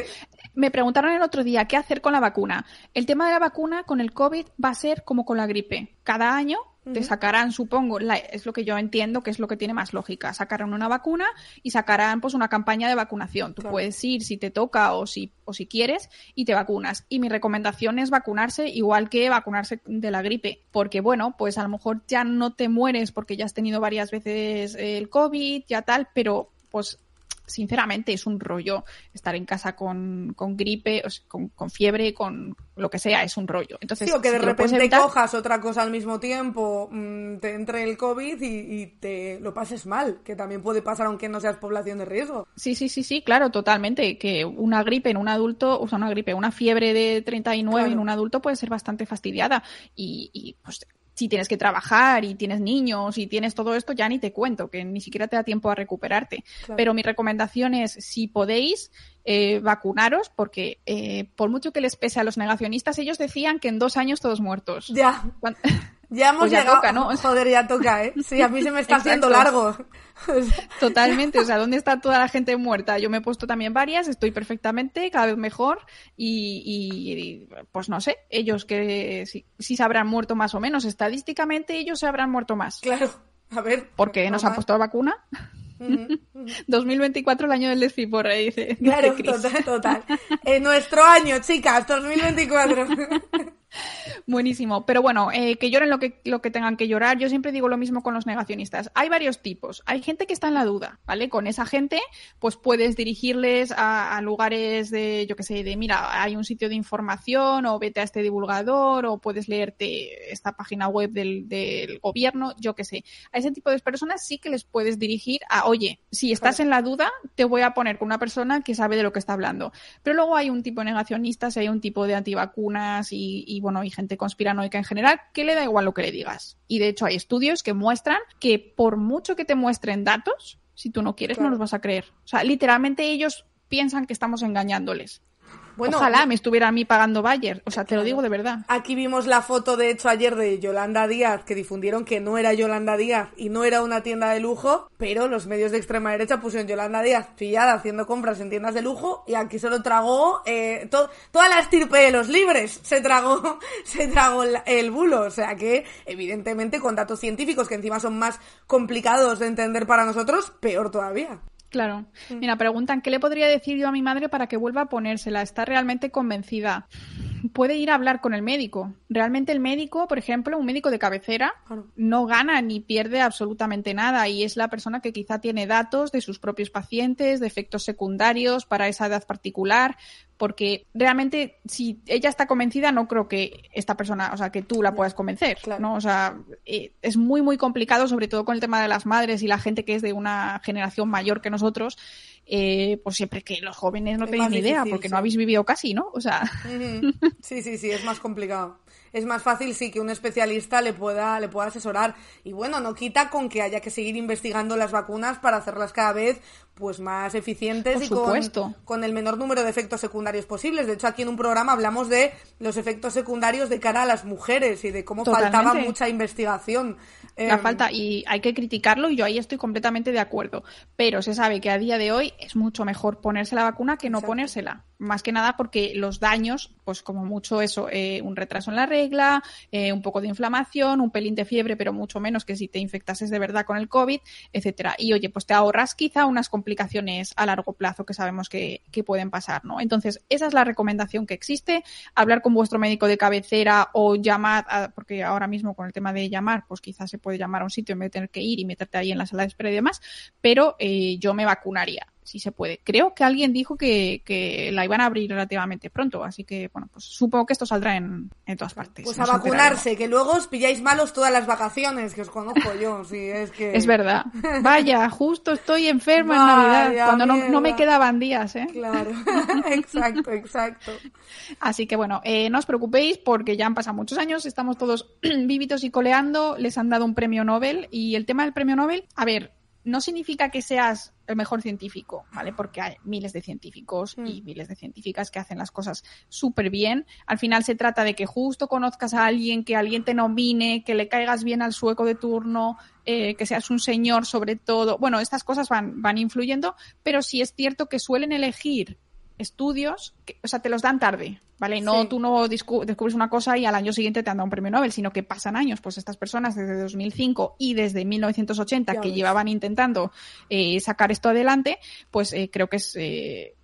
C: Me preguntaron el otro día qué hacer con la vacuna. El tema de la vacuna con el COVID va a ser como con la gripe. Cada año te sacarán, supongo, es lo que yo entiendo que es lo que tiene más lógica. Sacarán una vacuna y sacarán pues una campaña de vacunación. Tú puedes ir si te toca o si, o si quieres y te vacunas. Y mi recomendación es vacunarse igual que vacunarse de la gripe. Porque bueno, pues a lo mejor ya no te mueres porque ya has tenido varias veces el COVID, ya tal, pero pues sinceramente es un rollo estar en casa con, con gripe, con, con, fiebre, con lo que sea, es un rollo. Entonces,
A: que de repente cojas otra cosa al mismo tiempo, mm, te entre el COVID y, te lo pases mal, que también puede pasar aunque no seas población de riesgo.
C: Sí, sí, sí, sí, claro, totalmente. Que una gripe en un adulto, o sea, una gripe, una fiebre de 39 en un adulto puede ser bastante fastidiada y, y pues si tienes que trabajar y tienes niños y tienes todo esto, ya ni te cuento, que ni siquiera te da tiempo a recuperarte. Pero mi recomendación es, si podéis, eh, vacunaros, porque eh, por mucho que les pese a los negacionistas, ellos decían que en dos años todos muertos.
A: Ya. Ya hemos pues llegado. ¿no? Joder, ya toca, ¿eh? Sí, a mí se me está haciendo largo.
C: Totalmente, o sea, ¿dónde está toda la gente muerta? Yo me he puesto también varias, estoy perfectamente, cada vez mejor y, pues no sé, ellos que si, si, se habrán muerto más o menos, estadísticamente ellos se habrán muerto más.
A: Claro, a ver.
C: Porque nos han puesto la vacuna. 2024 el año del despiporre, dice.
A: Claro, total, total. En nuestro año, chicas, 2024.
C: Buenísimo. Pero bueno, eh, que lloren lo que, lo que tengan que llorar. Yo siempre digo lo mismo con los negacionistas. Hay varios tipos. Hay gente que está en la duda, ¿vale? Con esa gente, pues puedes dirigirles a, lugares de, yo qué sé, de mira, hay un sitio de información o vete a este divulgador o puedes leerte esta página web del, del gobierno, yo qué sé. A ese tipo de personas sí que les puedes dirigir a, oye, si estás en la duda, te voy a poner con una persona que sabe de lo que está hablando. Pero luego hay un tipo de negacionistas, hay un tipo de antivacunas y bueno, hay gente conspiranoica en general que le da igual lo que le digas. Y de hecho hay estudios que muestran que por mucho que te muestren datos, si tú no quieres no los vas a creer. O sea, literalmente ellos piensan que estamos engañándoles. Ojalá me estuviera a mí pagando Bayer, o sea, te lo digo de verdad.
A: Aquí vimos la foto, de hecho, ayer de Yolanda Díaz, que difundieron que no era Yolanda Díaz y no era una tienda de lujo, pero los medios de extrema derecha pusieron Yolanda Díaz pillada haciendo compras en tiendas de lujo y aquí se lo tragó eh, toda la estirpe de los libres, se tragó, se tragó el bulo, o sea que evidentemente con datos científicos que encima son más complicados de entender para nosotros, peor todavía.
C: Claro. Mm. Mira, preguntan, ¿qué le podría decir yo a mi madre para que vuelva a ponérsela? ¿Está realmente convencida? Puede ir a hablar con el médico. Realmente el médico, por ejemplo, un médico de cabecera, no gana ni pierde absolutamente nada y es la persona que quizá tiene datos de sus propios pacientes, de efectos secundarios para esa edad particular porque realmente si ella está convencida no creo que esta persona, o sea, que tú la puedas convencer, ¿no? O sea, eh, es muy muy complicado, sobre todo con el tema de las madres y la gente que es de una generación mayor que nosotros, eh, pues siempre que los jóvenes no tienen ni idea, porque no habéis vivido casi, ¿no? O sea.
A: Sí, sí, sí, es más complicado es más fácil sí que un especialista le pueda, le pueda asesorar. Y bueno, no quita con que haya que seguir investigando las vacunas para hacerlas cada vez pues más eficientes y con, con, el menor número de efectos secundarios posibles. De hecho, aquí en un programa hablamos de los efectos secundarios de cara a las mujeres y de cómo faltaba mucha investigación.
C: La em, falta, y hay que criticarlo, y yo ahí estoy completamente de acuerdo. Pero se sabe que a día de hoy es mucho mejor ponerse la vacuna que no ponérsela. Más que nada porque los daños, pues como mucho eso, eh, un retraso en la regla, eh, un poco de inflamación, un pelín de fiebre, pero mucho menos que si te infectases de verdad con el COVID, etcétera. Y oye, pues te ahorras quizá unas complicaciones a largo plazo que sabemos que, pueden pasar, ¿no? Entonces, esa es la recomendación que existe. Hablar con vuestro médico de cabecera o llamar, porque ahora mismo con el tema de llamar, pues quizás se puede llamar a un sitio en vez de tener que ir y meterte ahí en la sala de espera y demás, pero eh, yo me vacunaría si se puede. Creo que alguien dijo que, que, la iban a abrir relativamente pronto, así que, bueno, pues supongo que esto saldrá en, en todas partes.
A: Pues a vacunarse, que luego os pilláis malos todas las vacaciones, que os conozco yo, sí, es que...
C: Es verdad. Vaya, justo estoy enferma en Navidad, cuando no, no, me quedaban días, ¿eh?
A: Claro, exacto, exacto.
C: Así que, bueno, eh, no os preocupéis porque ya han pasado muchos años, estamos todos vivitos y coleando, les han dado un premio Nobel y el tema del premio Nobel, a ver, no significa que seas el mejor científico, ¿vale? Porque hay miles de científicos y mm. miles de científicas que hacen las cosas súper bien. Al final se trata de que justo conozcas a alguien, que alguien te nomine, que le caigas bien al sueco de turno, eh, que seas un señor sobre todo. Bueno, estas cosas van, van influyendo, pero sí es cierto que suelen elegir estudios, que, o sea, te los dan tarde, ¿vale? No, tú no descubres una cosa y al año siguiente te han dado un premio Nobel, sino que pasan años. Pues estas personas desde 2005 y desde 1980 que llevaban intentando eh, sacar esto adelante, pues eh, creo que es... Eh,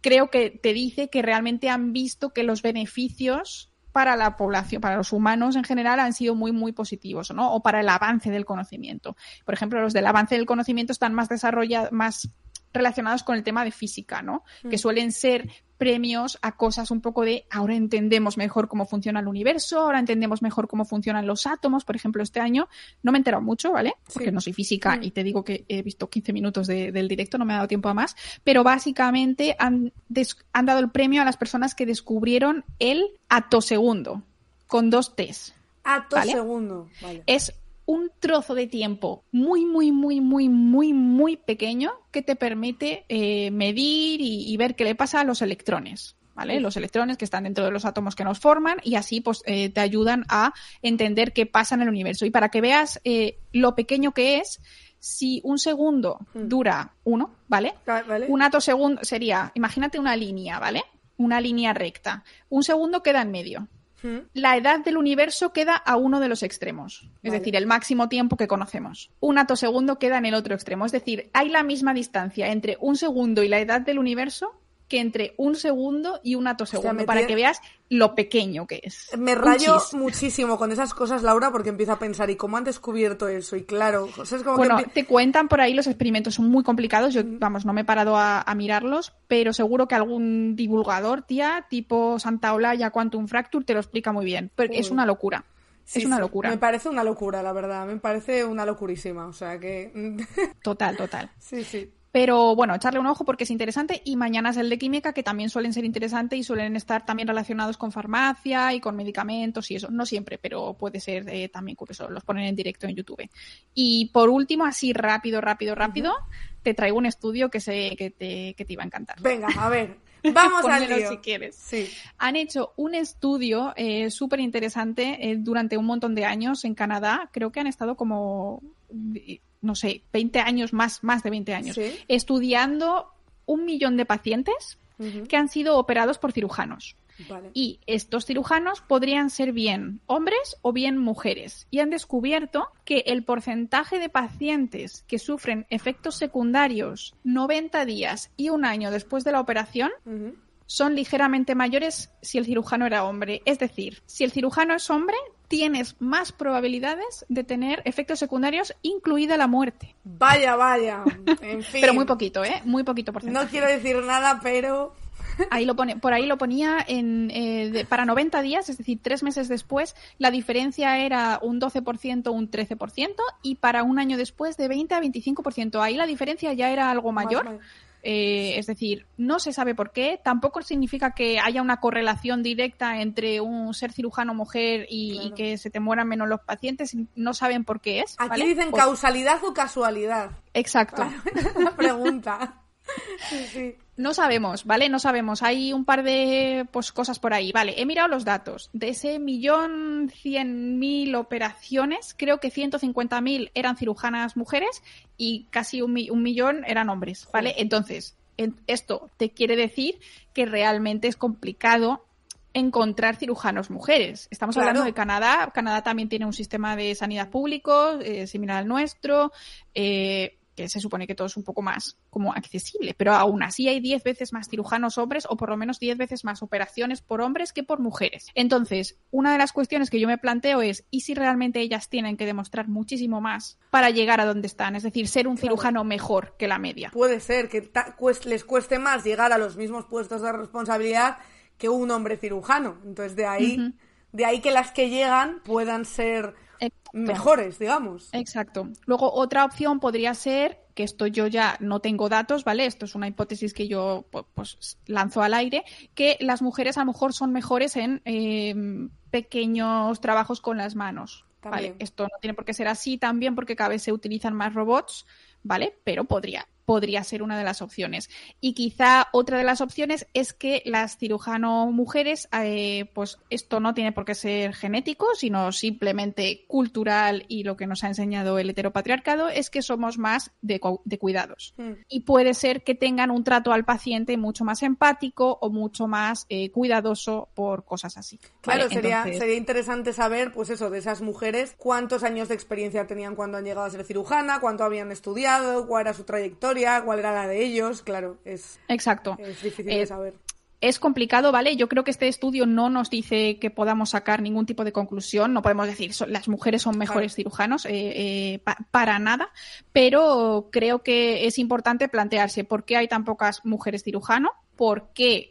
C: creo que te dice que realmente han visto que los beneficios para la población, para los humanos en general, han sido muy, muy positivos, ¿no? O para el avance del conocimiento. Por ejemplo, los del avance del conocimiento están más desarrollados, más relacionados con el tema de física, ¿no? Que mm. suelen ser premios a cosas un poco de ahora entendemos mejor cómo funciona el universo, ahora entendemos mejor cómo funcionan los átomos. Por ejemplo, este año no me he enterado mucho, ¿vale? Porque no soy física mm. y te digo que he visto 15 minutos del directo, no me ha dado tiempo a más, pero básicamente han, han dado el premio a las personas que descubrieron el atosegundo con dos T's.
A: Atosegundo,
C: vale. Es un trozo de tiempo muy, muy, muy, muy, muy, muy pequeño que te permite eh, medir y, ver qué le pasa a los electrones. ¿Vale? Los electrones que están dentro de los átomos que nos forman y así pues eh, te ayudan a entender qué pasa en el universo. Y para que veas eh, lo pequeño que es, si un segundo hmm. dura uno, ¿vale? ¿vale? Un atosegundo sería, imagínate una línea, ¿vale? Una línea recta. Un segundo queda en medio la edad del universo queda a uno de los extremos, es decir, el máximo tiempo que conocemos. Un atosegundo queda en el otro extremo, es decir, hay la misma distancia entre un segundo y la edad del universo que entre un segundo y un atosegundo, para que veas lo pequeño que es.
A: Me rayo muchísimo con esas cosas, Laura, porque empiezo a pensar, ¿y cómo han descubierto eso? Y claro, es como
C: bueno, te cuentan por ahí los experimentos, son muy complicados, yo, vamos, no me he parado a, mirarlos, pero seguro que algún divulgador, tía, tipo Santa Olaya, Quantum Fracture, te lo explica muy bien, pero es una locura. es una locura.
A: Me parece una locura, la verdad. Me parece una locurísima. O sea que.
C: total, total.
A: Sí, sí.
C: Pero bueno, echarle un ojo porque es interesante y mañana es el de química que también suelen ser interesantes y suelen estar también relacionados con farmacia y con medicamentos y eso. No siempre, pero puede ser eh, también curioso. Los ponen en directo en YouTube. Y por último, así rápido, rápido, rápido, te traigo un estudio que, sé que, te, que te iba a encantar.
A: Venga, a ver. Vamos a lío.
C: si quieres. Sí. Han hecho un estudio eh, súper interesante eh, durante un montón de años en Canadá. Creo que han estado como no sé, 20 años, más, más de 20 años, estudiando un millón de pacientes que han sido operados por cirujanos. Y estos cirujanos podrían ser bien hombres o bien mujeres. Y han descubierto que el porcentaje de pacientes que sufren efectos secundarios 90 días y un año después de la operación son ligeramente mayores si el cirujano era hombre. Es decir, si el cirujano es hombre, tienes más probabilidades de tener efectos secundarios, incluida la muerte.
A: Vaya, vaya. En fin.
C: pero muy poquito, ¿eh? Muy poquito por
A: No quiero decir nada, pero...
C: Ahí lo pone, por ahí lo ponía en, eh, para 90 días, es decir, tres meses después, la diferencia era un 12%, un 13%, y para un año después de 20 a 25%. Ahí la diferencia ya era algo mayor. Eh, es decir, no se sabe por qué, tampoco significa que haya una correlación directa entre un ser cirujano mujer y, que se te mueran menos los pacientes, no saben por qué es.
A: Aquí dicen causalidad o casualidad.
C: Exacto.
A: Una pregunta.
C: No sabemos, ¿vale? No sabemos. Hay un par de pues, cosas por ahí. Vale, he mirado los datos. De ese millón cien mil operaciones, creo que ciento cincuenta mil eran cirujanas mujeres y casi un, millón eran hombres, ¿vale? Entonces, esto te quiere decir que realmente es complicado encontrar cirujanos mujeres. Estamos hablando de Canadá. Canadá también tiene un sistema de sanidad público eh, similar al nuestro. Eh, que se supone que todo es un poco más como accesible, pero aún así hay 10 veces más cirujanos hombres o por lo menos 10 veces más operaciones por hombres que por mujeres. Entonces, una de las cuestiones que yo me planteo es, ¿y si realmente ellas tienen que demostrar muchísimo más para llegar a donde están? Es decir, ser un cirujano mejor que la media.
A: Puede ser que les cueste más llegar a los mismos puestos de responsabilidad que un hombre cirujano. Entonces, de ahí, de ahí que las que llegan puedan ser mejores, digamos.
C: Exacto. Luego, otra opción podría ser, que esto yo ya no tengo datos, ¿vale? Esto es una hipótesis que yo pues, lanzo al aire, que las mujeres a lo mejor son mejores en em, pequeños trabajos con las manos. ¿vale? Esto no tiene por qué ser así también porque cada vez se utilizan más robots, ¿vale? Pero podría podría ser una de las opciones. Y quizá otra de las opciones es que las cirujano mujeres, eh, pues esto no tiene por qué ser genético, sino simplemente cultural y lo que nos ha enseñado el heteropatriarcado es que somos más de, cuidados. Hmm. Y puede ser que tengan un trato al paciente mucho más empático o mucho más eh, cuidadoso por cosas así.
A: Claro, sería, sería interesante saber, pues eso, de esas mujeres, cuántos años de experiencia tenían cuando han llegado a ser cirujana, cuánto habían estudiado, cuál era su trayectoria cuál era la de ellos, claro, es,
C: Exacto.
A: es difícil de eh, saber.
C: Es complicado, ¿vale? Yo creo que este estudio no nos dice que podamos sacar ningún tipo de conclusión. No podemos decir las mujeres son mejores cirujanos, eh, eh, para nada. Pero creo que es importante plantearse por qué hay tan pocas mujeres cirujano, por qué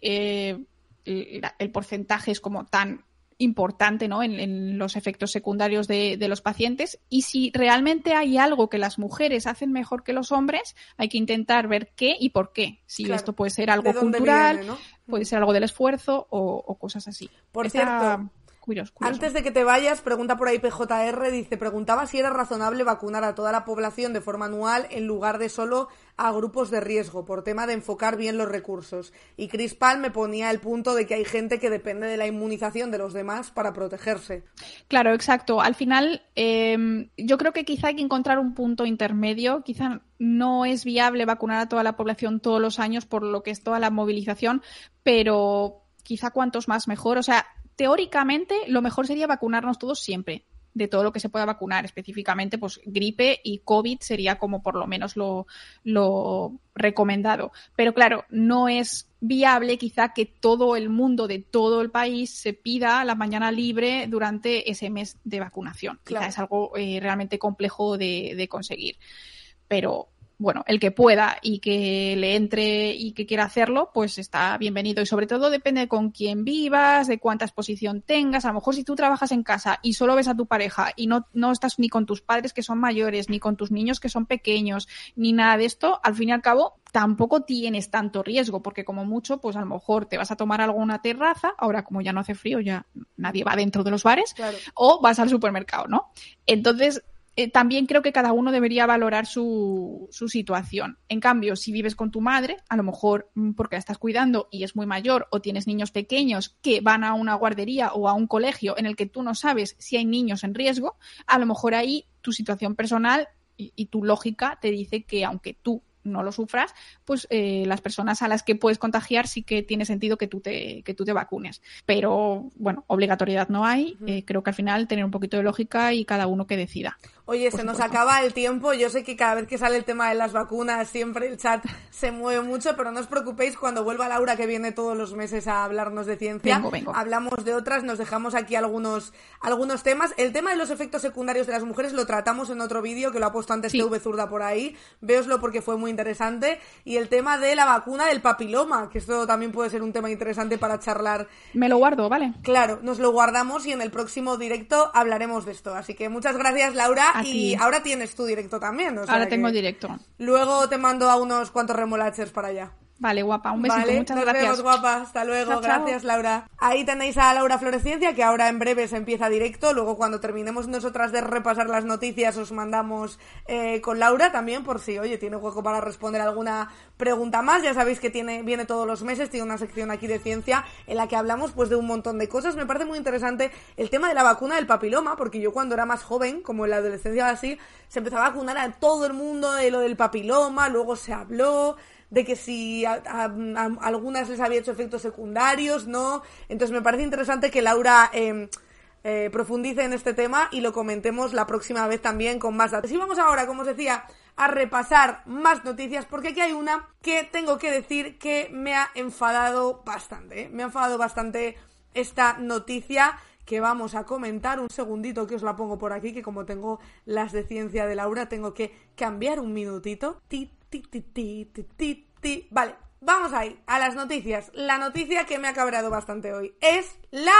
C: el porcentaje es como tan importante ¿no? en, los efectos secundarios de, los pacientes y si realmente hay algo que las mujeres hacen mejor que los hombres, hay que intentar ver qué y por qué. Si esto puede ser algo cultural, puede ser algo del esfuerzo o, cosas así.
A: Por cierto, antes de que te vayas, pregunta por ahí PJR, dice, preguntaba si era razonable vacunar a toda la población de forma anual en lugar de solo a grupos de riesgo, por tema de enfocar bien los recursos. Y Chris Paul me ponía el punto de que hay gente que depende de la inmunización de los demás para protegerse.
C: Claro, exacto. Al final, em, yo creo que quizá hay que encontrar un punto intermedio. Quizá no es viable vacunar a toda la población todos los años por lo que es toda la movilización, pero quizá cuantos más mejor. O sea, teóricamente lo mejor sería vacunarnos todos siempre de todo lo que se pueda vacunar, específicamente pues gripe y COVID sería como por lo menos lo, lo recomendado. Pero claro, no es viable quizá que todo el mundo de todo el país se pida la mañana libre durante ese mes de vacunación. Quizá es algo eh, realmente complejo de, de conseguir. Pero bueno, el que pueda y que le entre y que quiera hacerlo, pues está bienvenido. Y sobre todo depende con quién vivas, de cuánta exposición tengas. A lo mejor si tú trabajas en casa y solo ves a tu pareja y no, no estás ni con tus padres que son mayores, ni con tus niños que son pequeños, ni nada de esto, al fin y al cabo tampoco tienes tanto riesgo, porque como mucho, pues a lo mejor te vas a tomar algo en una terraza, ahora como ya no hace frío, ya nadie va dentro de los bares, o vas al supermercado, ¿no? Entonces, eh, también creo que cada uno debería valorar su, su, situación. En cambio, si vives con tu madre, a lo mejor mm, porque la estás cuidando y es muy mayor, o tienes niños pequeños que van a una guardería o a un colegio en el que tú no sabes si hay niños en riesgo, a lo mejor ahí tu situación personal y tu lógica te dice que aunque tú no lo sufras, pues eh, las personas a las que puedes contagiar sí que tiene sentido que tú te, que tú te vacunes. Pero bueno, obligatoriedad no hay. Eh, creo que al final tener un poquito de lógica y cada uno que decida.
A: Oye, se nos acaba el tiempo. Yo sé que cada vez que sale el tema de las vacunas siempre el chat se mueve mucho, pero no os preocupéis cuando vuelva Laura que viene todos los meses a hablarnos de ciencia. Hablamos de otras, nos dejamos aquí algunos, algunos temas. El tema de los efectos secundarios de las mujeres lo tratamos en otro vídeo que lo ha puesto antes TV Zurda por ahí. Veoslo porque fue muy interesante. Y el tema de la vacuna del papiloma, que esto también puede ser un tema interesante para charlar.
C: Me lo guardo, ¿vale?
A: Claro, nos lo guardamos y en el próximo directo hablaremos de esto. Así que muchas gracias, Laura. Y ahora tienes tu directo también.
C: ahora tengo directo.
A: Luego te mando a unos cuantos remolachers para allá.
C: Vale, guapa, un besito, muchas gracias.
A: Vemos, guapa, hasta luego, gracias Laura. Ahí tenéis a Laura Floresciencia, que ahora en breve se empieza directo, luego cuando terminemos nosotras de repasar las noticias os mandamos eh, con Laura también, por si, oye, tiene hueco para responder alguna pregunta más, ya sabéis que tiene, viene todos los meses, tiene una sección aquí de ciencia en la que hablamos pues de un montón de cosas, me parece muy interesante el tema de la vacuna del papiloma, porque yo cuando era más joven, como en la adolescencia así, se empezó a vacunar a todo el mundo de lo del papiloma, luego se habló de que si a, algunas les había hecho efectos secundarios, ¿no? Entonces me parece interesante que Laura em, eh, profundice en este tema y lo comentemos la próxima vez también con más datos. Y vamos ahora, como os decía, a repasar más noticias porque aquí hay una que tengo que decir que me ha enfadado bastante. ¿eh? Me ha enfadado bastante esta noticia que vamos a comentar. Un segundito que os la pongo por aquí, que como tengo las de ciencia de Laura, tengo que cambiar un minutito. Vale, vamos ahí, a las noticias. La noticia que me ha cabreado bastante hoy es la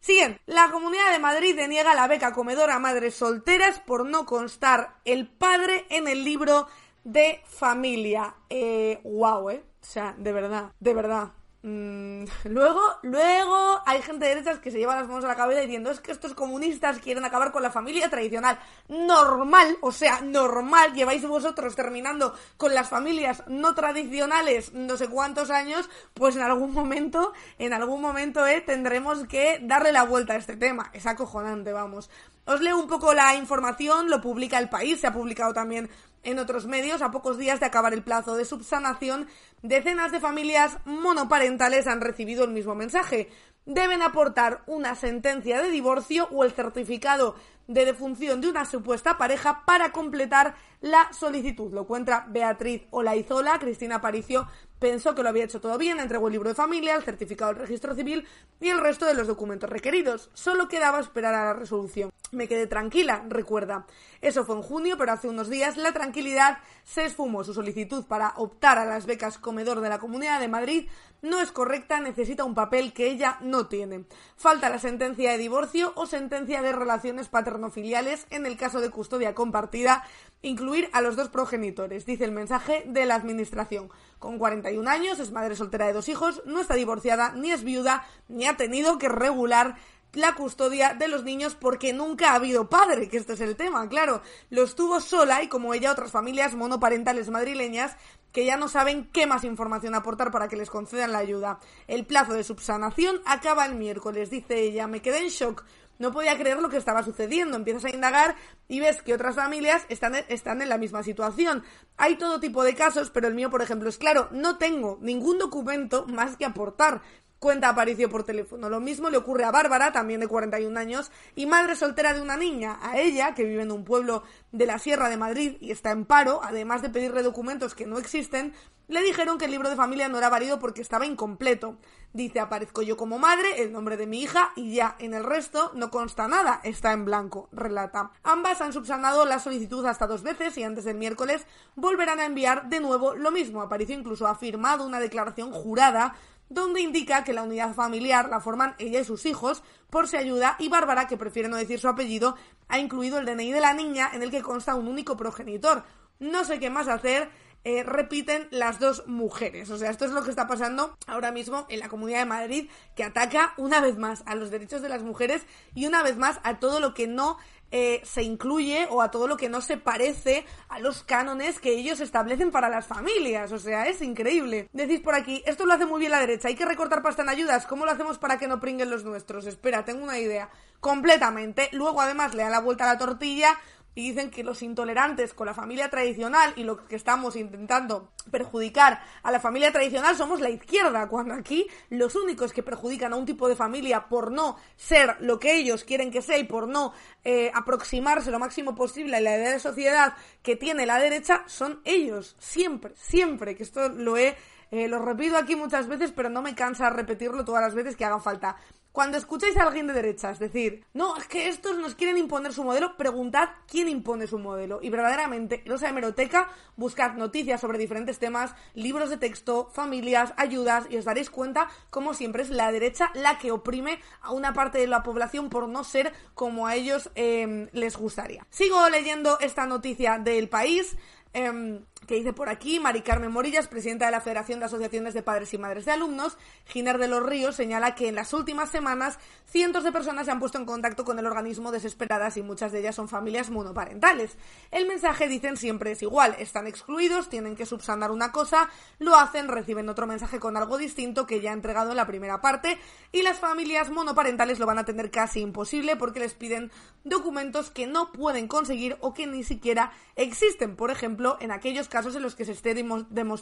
A: siguiente. La Comunidad de Madrid deniega la beca comedora a madres solteras por no constar el padre en el libro de familia. Eh, wow, eh. O sea, de verdad, de verdad. Mm, luego, luego hay gente de derechas que se lleva las manos a la cabeza diciendo es que estos comunistas quieren acabar con la familia tradicional. Normal, o sea, normal, lleváis vosotros terminando con las familias no tradicionales no sé cuántos años, pues en algún momento, en algún momento eh, tendremos que darle la vuelta a este tema. Es acojonante, vamos. Os leo un poco la información, lo publica el país, se ha publicado también en otros medios, a pocos días de acabar el plazo de subsanación, decenas de familias monoparentales han recibido el mismo mensaje. Deben aportar una sentencia de divorcio o el certificado de defunción de una supuesta pareja para completar la solicitud. Lo cuenta Beatriz Olaizola, Cristina Paricio pensó que lo había hecho todo bien, entregó el libro de familia, el certificado del registro civil y el resto de los documentos requeridos. Solo quedaba esperar a la resolución. Me quedé tranquila, recuerda. Eso fue en junio, pero hace unos días la tranquilidad se esfumó. Su solicitud para optar a las becas comedor de la Comunidad de Madrid no es correcta, necesita un papel que ella no tiene. Falta la sentencia de divorcio o sentencia de relaciones paternofiliales en el caso de custodia compartida, incluir a los dos progenitores, dice el mensaje de la Administración. Con 41 años, es madre soltera de dos hijos, no está divorciada, ni es viuda, ni ha tenido que regular la custodia de los niños porque nunca ha habido padre, que este es el tema, claro. Lo estuvo sola y como ella otras familias monoparentales madrileñas que ya no saben qué más información aportar para que les concedan la ayuda. El plazo de subsanación acaba el miércoles, dice ella. Me quedé en shock. No podía creer lo que estaba sucediendo. Empiezas a indagar y ves que otras familias están, están en la misma situación. Hay todo tipo de casos, pero el mío, por ejemplo, es claro, no tengo ningún documento más que aportar. Cuenta Aparicio por teléfono. Lo mismo le ocurre a Bárbara, también de 41 años, y madre soltera de una niña. A ella, que vive en un pueblo de la Sierra de Madrid y está en paro, además de pedirle documentos que no existen, le dijeron que el libro de familia no era válido porque estaba incompleto. Dice, aparezco yo como madre, el nombre de mi hija y ya en el resto no consta nada, está en blanco, relata. Ambas han subsanado la solicitud hasta dos veces y antes del miércoles volverán a enviar de nuevo lo mismo. Aparicio incluso ha firmado una declaración jurada donde indica que la unidad familiar la forman ella y sus hijos por si ayuda y Bárbara, que prefiere no decir su apellido, ha incluido el DNI de la niña en el que consta un único progenitor. No sé qué más hacer eh, repiten las dos mujeres. O sea, esto es lo que está pasando ahora mismo en la Comunidad de Madrid, que ataca una vez más a los derechos de las mujeres y una vez más a todo lo que no eh, se incluye o a todo lo que no se parece a los cánones que ellos establecen para las familias. O sea, es increíble. Decís por aquí, esto lo hace muy bien la derecha, hay que recortar pasta en ayudas. ¿Cómo lo hacemos para que no pringuen los nuestros? Espera, tengo una idea. Completamente. Luego, además, le da la vuelta a la tortilla y dicen que los intolerantes con la familia tradicional y lo que estamos intentando perjudicar a la familia tradicional somos la izquierda, cuando aquí los únicos que perjudican a un tipo de familia por no ser lo que ellos quieren que sea y por no eh, aproximarse lo máximo posible a la idea de sociedad que tiene la derecha son ellos, siempre, siempre, que esto lo he... Eh, lo repito aquí muchas veces, pero no me cansa repetirlo todas las veces que haga falta. Cuando escucháis a alguien de derecha, es decir, no, es que estos nos quieren imponer su modelo, preguntad quién impone su modelo. Y verdaderamente, en esa hemeroteca, buscad noticias sobre diferentes temas, libros de texto, familias, ayudas, y os daréis cuenta, como siempre, es la derecha la que oprime a una parte de la población por no ser como a ellos em, les gustaría. Sigo leyendo esta noticia del país. Em, que dice por aquí, Mari Carmen Morillas, presidenta de la Federación de Asociaciones de Padres y Madres de Alumnos, Giner de los Ríos, señala que en las últimas semanas cientos de personas se han puesto en contacto con el organismo desesperadas y muchas de ellas son familias monoparentales. El mensaje, dicen, siempre es igual, están excluidos, tienen que subsanar una cosa, lo hacen, reciben otro mensaje con algo distinto que ya ha entregado en la primera parte y las familias monoparentales lo van a tener casi imposible porque les piden documentos que no pueden conseguir o que ni siquiera existen. Por ejemplo, en aquellos en los que se esté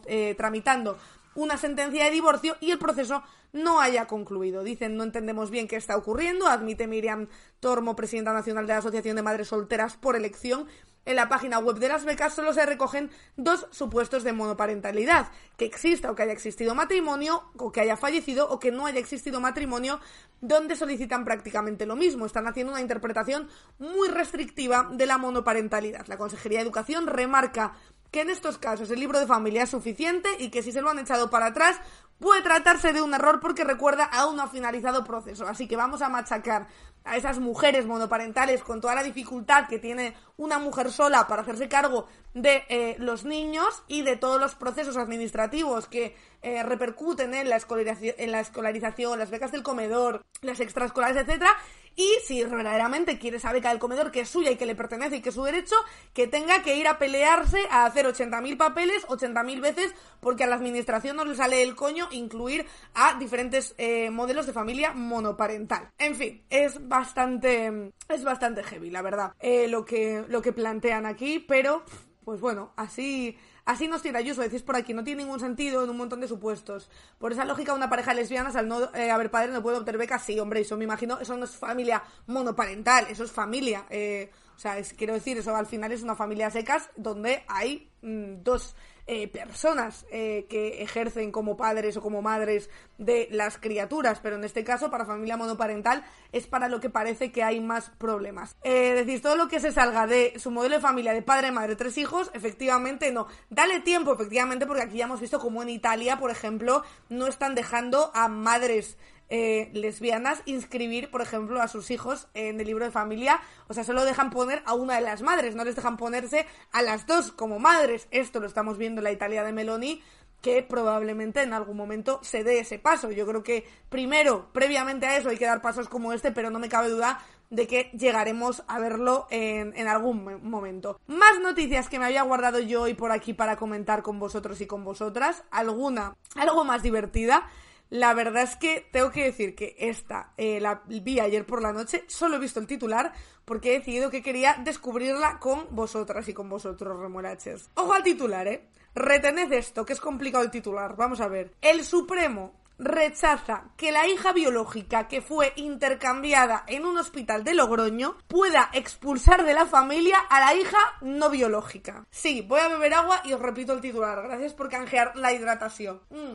A: eh, tramitando una sentencia de divorcio y el proceso no haya concluido. Dicen, no entendemos bien qué está ocurriendo, admite Miriam Tormo, presidenta nacional de la Asociación de Madres Solteras por Elección, en la página web de las becas solo se recogen dos supuestos de monoparentalidad, que exista o que haya existido matrimonio, o que haya fallecido, o que no haya existido matrimonio, donde solicitan prácticamente lo mismo. Están haciendo una interpretación muy restrictiva de la monoparentalidad. La Consejería de Educación remarca que en estos casos el libro de familia es suficiente y que si se lo han echado para atrás puede tratarse de un error porque recuerda a un finalizado proceso. Así que vamos a machacar a esas mujeres monoparentales con toda la dificultad que tiene una mujer sola para hacerse cargo de eh, los niños y de todos los procesos administrativos que eh, repercuten en la, escolarización, en la escolarización, las becas del comedor, las extraescolares, etcétera, y si verdaderamente quiere esa beca del comedor que es suya y que le pertenece y que es su derecho, que tenga que ir a pelearse a hacer 80.000 papeles 80.000 veces porque a la administración no le sale el coño incluir a diferentes eh, modelos de familia monoparental. En fin, es bastante es bastante heavy, la verdad, eh, lo que lo que plantean aquí, pero pues bueno, así Así nos tiene Ayuso, decís por aquí, no tiene ningún sentido en un montón de supuestos. Por esa lógica, una pareja de lesbianas al no eh, haber padre no puede obtener becas. Sí, hombre, eso me imagino, eso no es familia monoparental, eso es familia. Eh, o sea, quiero decir, eso al final es una familia secas donde hay mm, dos eh, personas eh, que ejercen como padres o como madres de las criaturas, pero en este caso para familia monoparental es para lo que parece que hay más problemas. Eh, decís, todo lo que se salga de su modelo de familia de padre, madre, tres hijos, efectivamente no. Dale tiempo, efectivamente, porque aquí ya hemos visto como en Italia, por ejemplo, no están dejando a madres eh, lesbianas inscribir, por ejemplo, a sus hijos en el libro de familia. O sea, solo dejan poner a una de las madres, no les dejan ponerse a las dos como madres. Esto lo estamos viendo en la Italia de Meloni, que probablemente en algún momento se dé ese paso. Yo creo que primero, previamente a eso, hay que dar pasos como este, pero no me cabe duda de que llegaremos a verlo en, en, algún momento. Más noticias que me había guardado yo hoy por aquí para comentar con vosotros y con vosotras. Alguna, algo más divertida. La verdad es que tengo que decir que esta eh, la vi ayer por la noche, solo he visto el titular porque he decidido que quería descubrirla con vosotras y con vosotros, remolaches. Ojo al titular, ¿eh? Retened esto, que es complicado el titular. Vamos a ver. El Supremo rechaza que la hija biológica que fue intercambiada en un hospital de Logroño pueda expulsar de la familia a la hija no biológica. Sí, voy a beber agua y os repito el titular. Gracias por canjear la hidratación. Mm.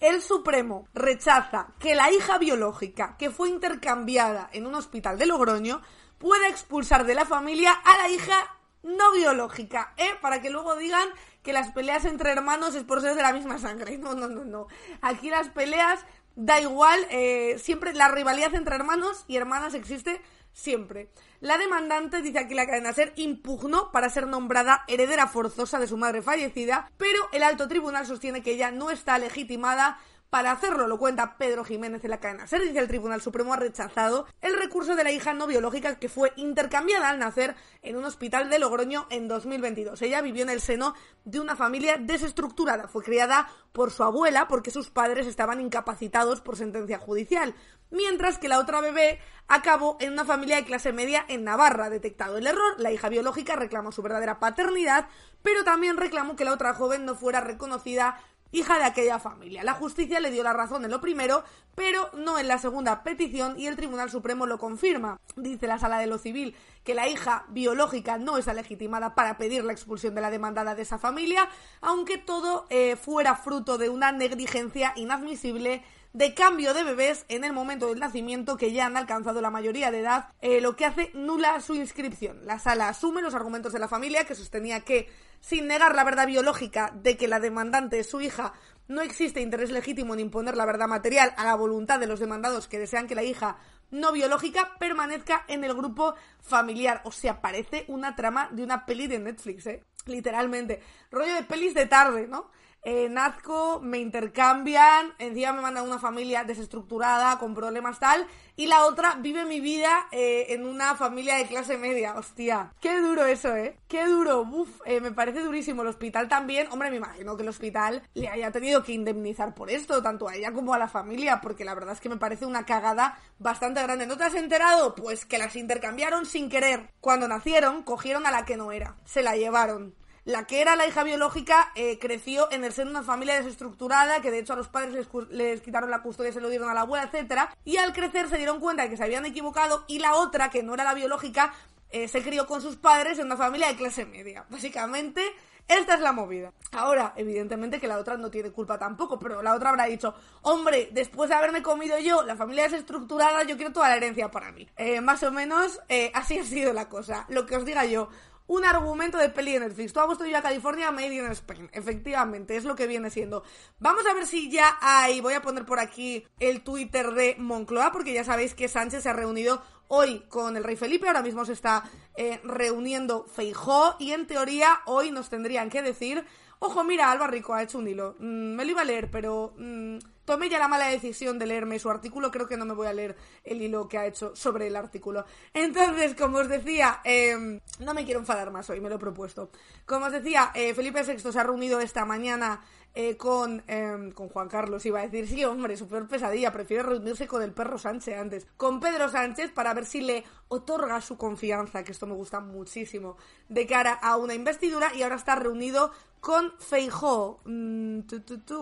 A: El Supremo rechaza que la hija biológica que fue intercambiada en un hospital de Logroño pueda expulsar de la familia a la hija no biológica, ¿eh? Para que luego digan que las peleas entre hermanos es por ser de la misma sangre. No, no, no, no. Aquí las peleas da igual, eh, siempre la rivalidad entre hermanos y hermanas existe siempre. La demandante dice aquí la cadena ser impugnó para ser nombrada heredera forzosa de su madre fallecida, pero el alto tribunal sostiene que ella no está legitimada para hacerlo, lo cuenta Pedro Jiménez en la cadena SER, dice el Tribunal Supremo ha rechazado el recurso de la hija no biológica que fue intercambiada al nacer en un hospital de Logroño en 2022. Ella vivió en el seno de una familia desestructurada, fue criada por su abuela porque sus padres estaban incapacitados por sentencia judicial, mientras que la otra bebé acabó en una familia de clase media en Navarra. Detectado el error, la hija biológica reclamó su verdadera paternidad, pero también reclamó que la otra joven no fuera reconocida hija de aquella familia. La justicia le dio la razón en lo primero, pero no en la segunda petición y el Tribunal Supremo lo confirma. Dice la Sala de lo Civil que la hija biológica no está legitimada para pedir la expulsión de la demandada de esa familia, aunque todo eh, fuera fruto de una negligencia inadmisible de cambio de bebés en el momento del nacimiento que ya han alcanzado la mayoría de edad, eh, lo que hace nula su inscripción. La sala asume los argumentos de la familia que sostenía que, sin negar la verdad biológica de que la demandante, su hija, no existe interés legítimo en imponer la verdad material a la voluntad de los demandados que desean que la hija no biológica permanezca en el grupo familiar. O sea, parece una trama de una peli de Netflix, ¿eh? Literalmente. Rollo de pelis de tarde, ¿no? Eh, nazco, me intercambian, encima me mandan una familia desestructurada, con problemas tal, y la otra vive mi vida eh, en una familia de clase media. Hostia, qué duro eso, ¿eh? Qué duro, Uf, eh, me parece durísimo. El hospital también, hombre, me imagino que el hospital le haya tenido que indemnizar por esto, tanto a ella como a la familia, porque la verdad es que me parece una cagada bastante grande. ¿No te has enterado? Pues que las intercambiaron sin querer. Cuando nacieron, cogieron a la que no era, se la llevaron. La que era la hija biológica eh, creció en el seno de una familia desestructurada, que de hecho a los padres les, quitaron la custodia, se lo dieron a la abuela, etcétera, y al crecer se dieron cuenta de que se habían equivocado y la otra, que no era la biológica, eh, se crió con sus padres en una familia de clase media. Básicamente, esta es la movida. Ahora, evidentemente que la otra no tiene culpa tampoco, pero la otra habrá dicho, hombre, después de haberme comido yo la familia desestructurada, yo quiero toda la herencia para mí. Eh, más o menos así ha sido la cosa. Lo que os diga yo, un argumento de peli de Netflix. Tú has puesto ya California, Made in Spain. Efectivamente, es lo que viene siendo. Vamos a ver si ya hay. Voy a poner por aquí el Twitter de Moncloa, porque ya sabéis que Sánchez se ha reunido hoy con el rey Felipe. Ahora mismo se está eh, reuniendo Feijó. Y en teoría, hoy nos tendrían que decir. Ojo, mira, Alba Rico ha hecho un hilo. Mm, me lo iba a leer, pero. Mm, tomé ya la mala decisión de leerme su artículo, creo que no me voy a leer el hilo que ha hecho sobre el artículo. Entonces, como os decía, em, no me quiero enfadar más hoy, me lo he propuesto. Como os decía, eh, Felipe VI se ha reunido esta mañana eh, con, em, con Juan Carlos, iba a decir, sí, hombre, su peor pesadilla, prefiere reunirse con el perro Sánchez antes, con Pedro Sánchez para ver si le otorga su confianza, que esto me gusta muchísimo, de cara a una investidura y ahora está reunido con Feijó. Mm,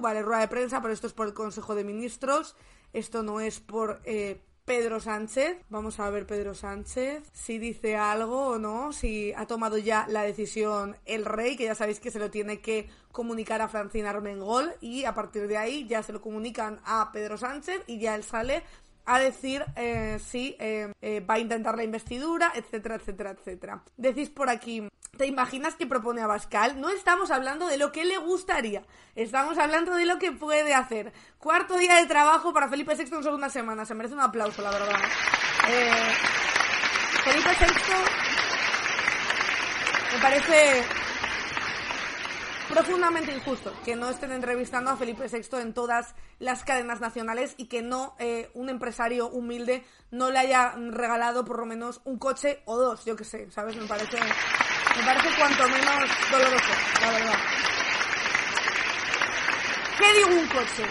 A: vale, rueda de prensa, pero esto es por el Consejo de Ministros, esto no es por eh, Pedro Sánchez. Vamos a ver Pedro Sánchez si dice algo o no, si ha tomado ya la decisión el rey, que ya sabéis que se lo tiene que comunicar a Francina Armengol y a partir de ahí ya se lo comunican a Pedro Sánchez y ya él sale a decir eh, si eh, eh, va a intentar la investidura, etcétera, etcétera, etcétera. Decís por aquí, ¿te imaginas que propone a Bascal? No estamos hablando de lo que le gustaría, estamos hablando de lo que puede hacer. Cuarto día de trabajo para Felipe VI en solo una semana, se merece un aplauso, la verdad. Felipe VI me parece profundamente injusto que no estén entrevistando a Felipe VI en todas las cadenas nacionales y que no eh, un empresario humilde no le haya regalado por lo menos un coche o dos, yo que sé, ¿sabes? Me parece, me parece cuanto menos doloroso, la verdad. ¿Qué digo un coche?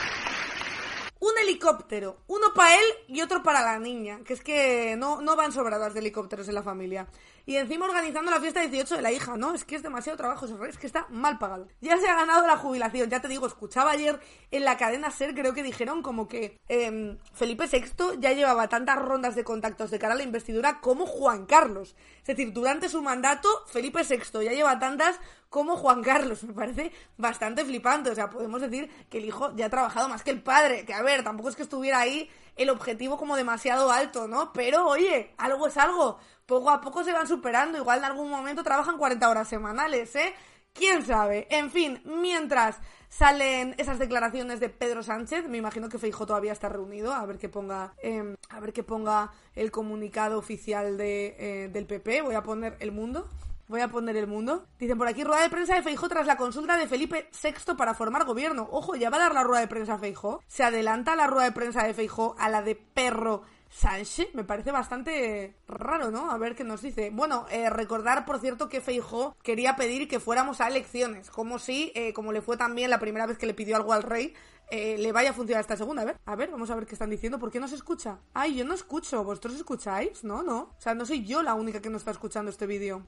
A: un helicóptero, uno para él y otro para la niña, que es que no, no van sobradas de helicópteros en la familia. Y encima organizando la fiesta 18 de la hija, ¿no? Es que es demasiado trabajo, es que está mal pagado. Ya se ha ganado la jubilación, ya te digo, escuchaba ayer en la cadena SER, creo que dijeron como que em, Felipe VI ya llevaba tantas rondas de contactos de cara a la investidura como Juan Carlos. Es decir, durante su mandato, Felipe VI ya lleva tantas como Juan Carlos. Me parece bastante flipante. O sea, podemos decir que el hijo ya ha trabajado más que el padre. Que a ver, tampoco es que estuviera ahí el objetivo como demasiado alto, ¿no? Pero oye, algo es algo. Poco a poco se van superando. Igual en algún momento trabajan 40 horas semanales, ¿eh? ¿Quién sabe? En fin, mientras salen esas declaraciones de Pedro Sánchez, me imagino que Feijo todavía está reunido, a ver que ponga, em, a ver que ponga el comunicado oficial de, eh, del PP. Voy a poner el mundo. Voy a poner el mundo. Dicen por aquí, rueda de prensa de Feijo tras la consulta de Felipe VI para formar gobierno. Ojo, ya va a dar la rueda de prensa a Feijo. Se adelanta la rueda de prensa de Feijo a la de Perro Sánchez. Me parece bastante raro, ¿no? A ver qué nos dice. Bueno, eh, recordar, por cierto, que Feijo quería pedir que fuéramos a elecciones. Como si, eh, como le fue también la primera vez que le pidió algo al rey, eh, le vaya a funcionar esta segunda. A ver, a ver, vamos a ver qué están diciendo. ¿Por qué no se escucha? Ay, yo no escucho. ¿Vosotros escucháis? No, no. O sea, no soy yo la única que no está escuchando este vídeo.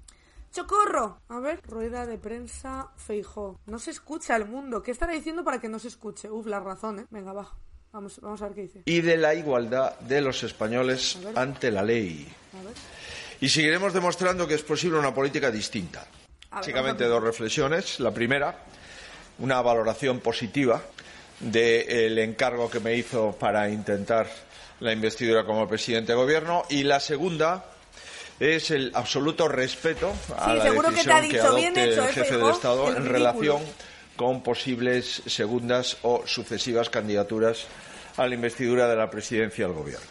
A: ¡Chocorro! A ver, rueda de prensa Feijó. No se escucha el mundo. ¿Qué estará diciendo para que no se escuche? Uf, la razón, ¿eh? Venga, va. Vamos, vamos a ver qué dice.
D: Y de la igualdad de los españoles ante la ley. A ver. Y seguiremos demostrando que es posible una política distinta. Básicamente dos reflexiones. La primera, una valoración positiva del encargo que me hizo para intentar la investidura como presidente de gobierno. Y la segunda, es el absoluto respeto a la decisión que, adopte el ¿eh, jefe del Estado en relación con posibles segundas o sucesivas candidaturas a la investidura de la presidencia del Gobierno.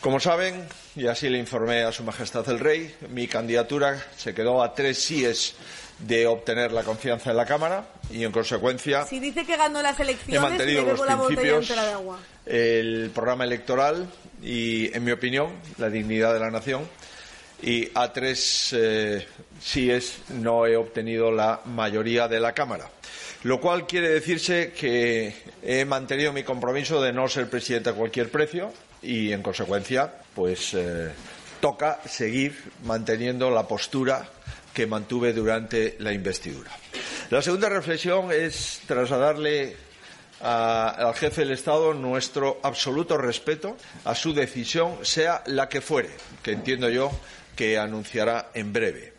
D: Como saben, y así le informé a Su Majestad el Rey, mi candidatura se quedó a tres síes de obtener la confianza de la Cámara y, en consecuencia,
A: si dice que ganó las elecciones,
D: he mantenido los principios, el programa electoral y, en mi opinión, la dignidad de la nación y a tres eh, síes no he obtenido la mayoría de la Cámara. Lo cual quiere decirse que he mantenido mi compromiso de no ser presidente a cualquier precio y, en consecuencia, pues eh, toca seguir manteniendo la postura que mantuve durante la investidura. La segunda reflexión es trasladarle al jefe del Estado nuestro absoluto respeto a su decisión, sea la que fuere, que entiendo yo que anunciará en breve.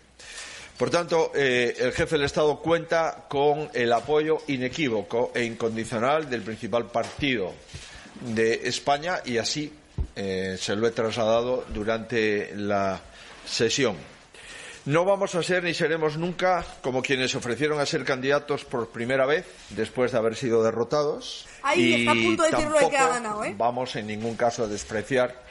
D: Por tanto, eh, el jefe del Estado cuenta con el apoyo inequívoco e incondicional del principal partido de España y así eh, se lo he trasladado durante la sesión. No vamos a ser ni seremos nunca como quienes ofrecieron a ser candidatos por primera vez después de haber sido derrotados.
A: y tampoco ¿eh?
D: Vamos en ningún caso a despreciar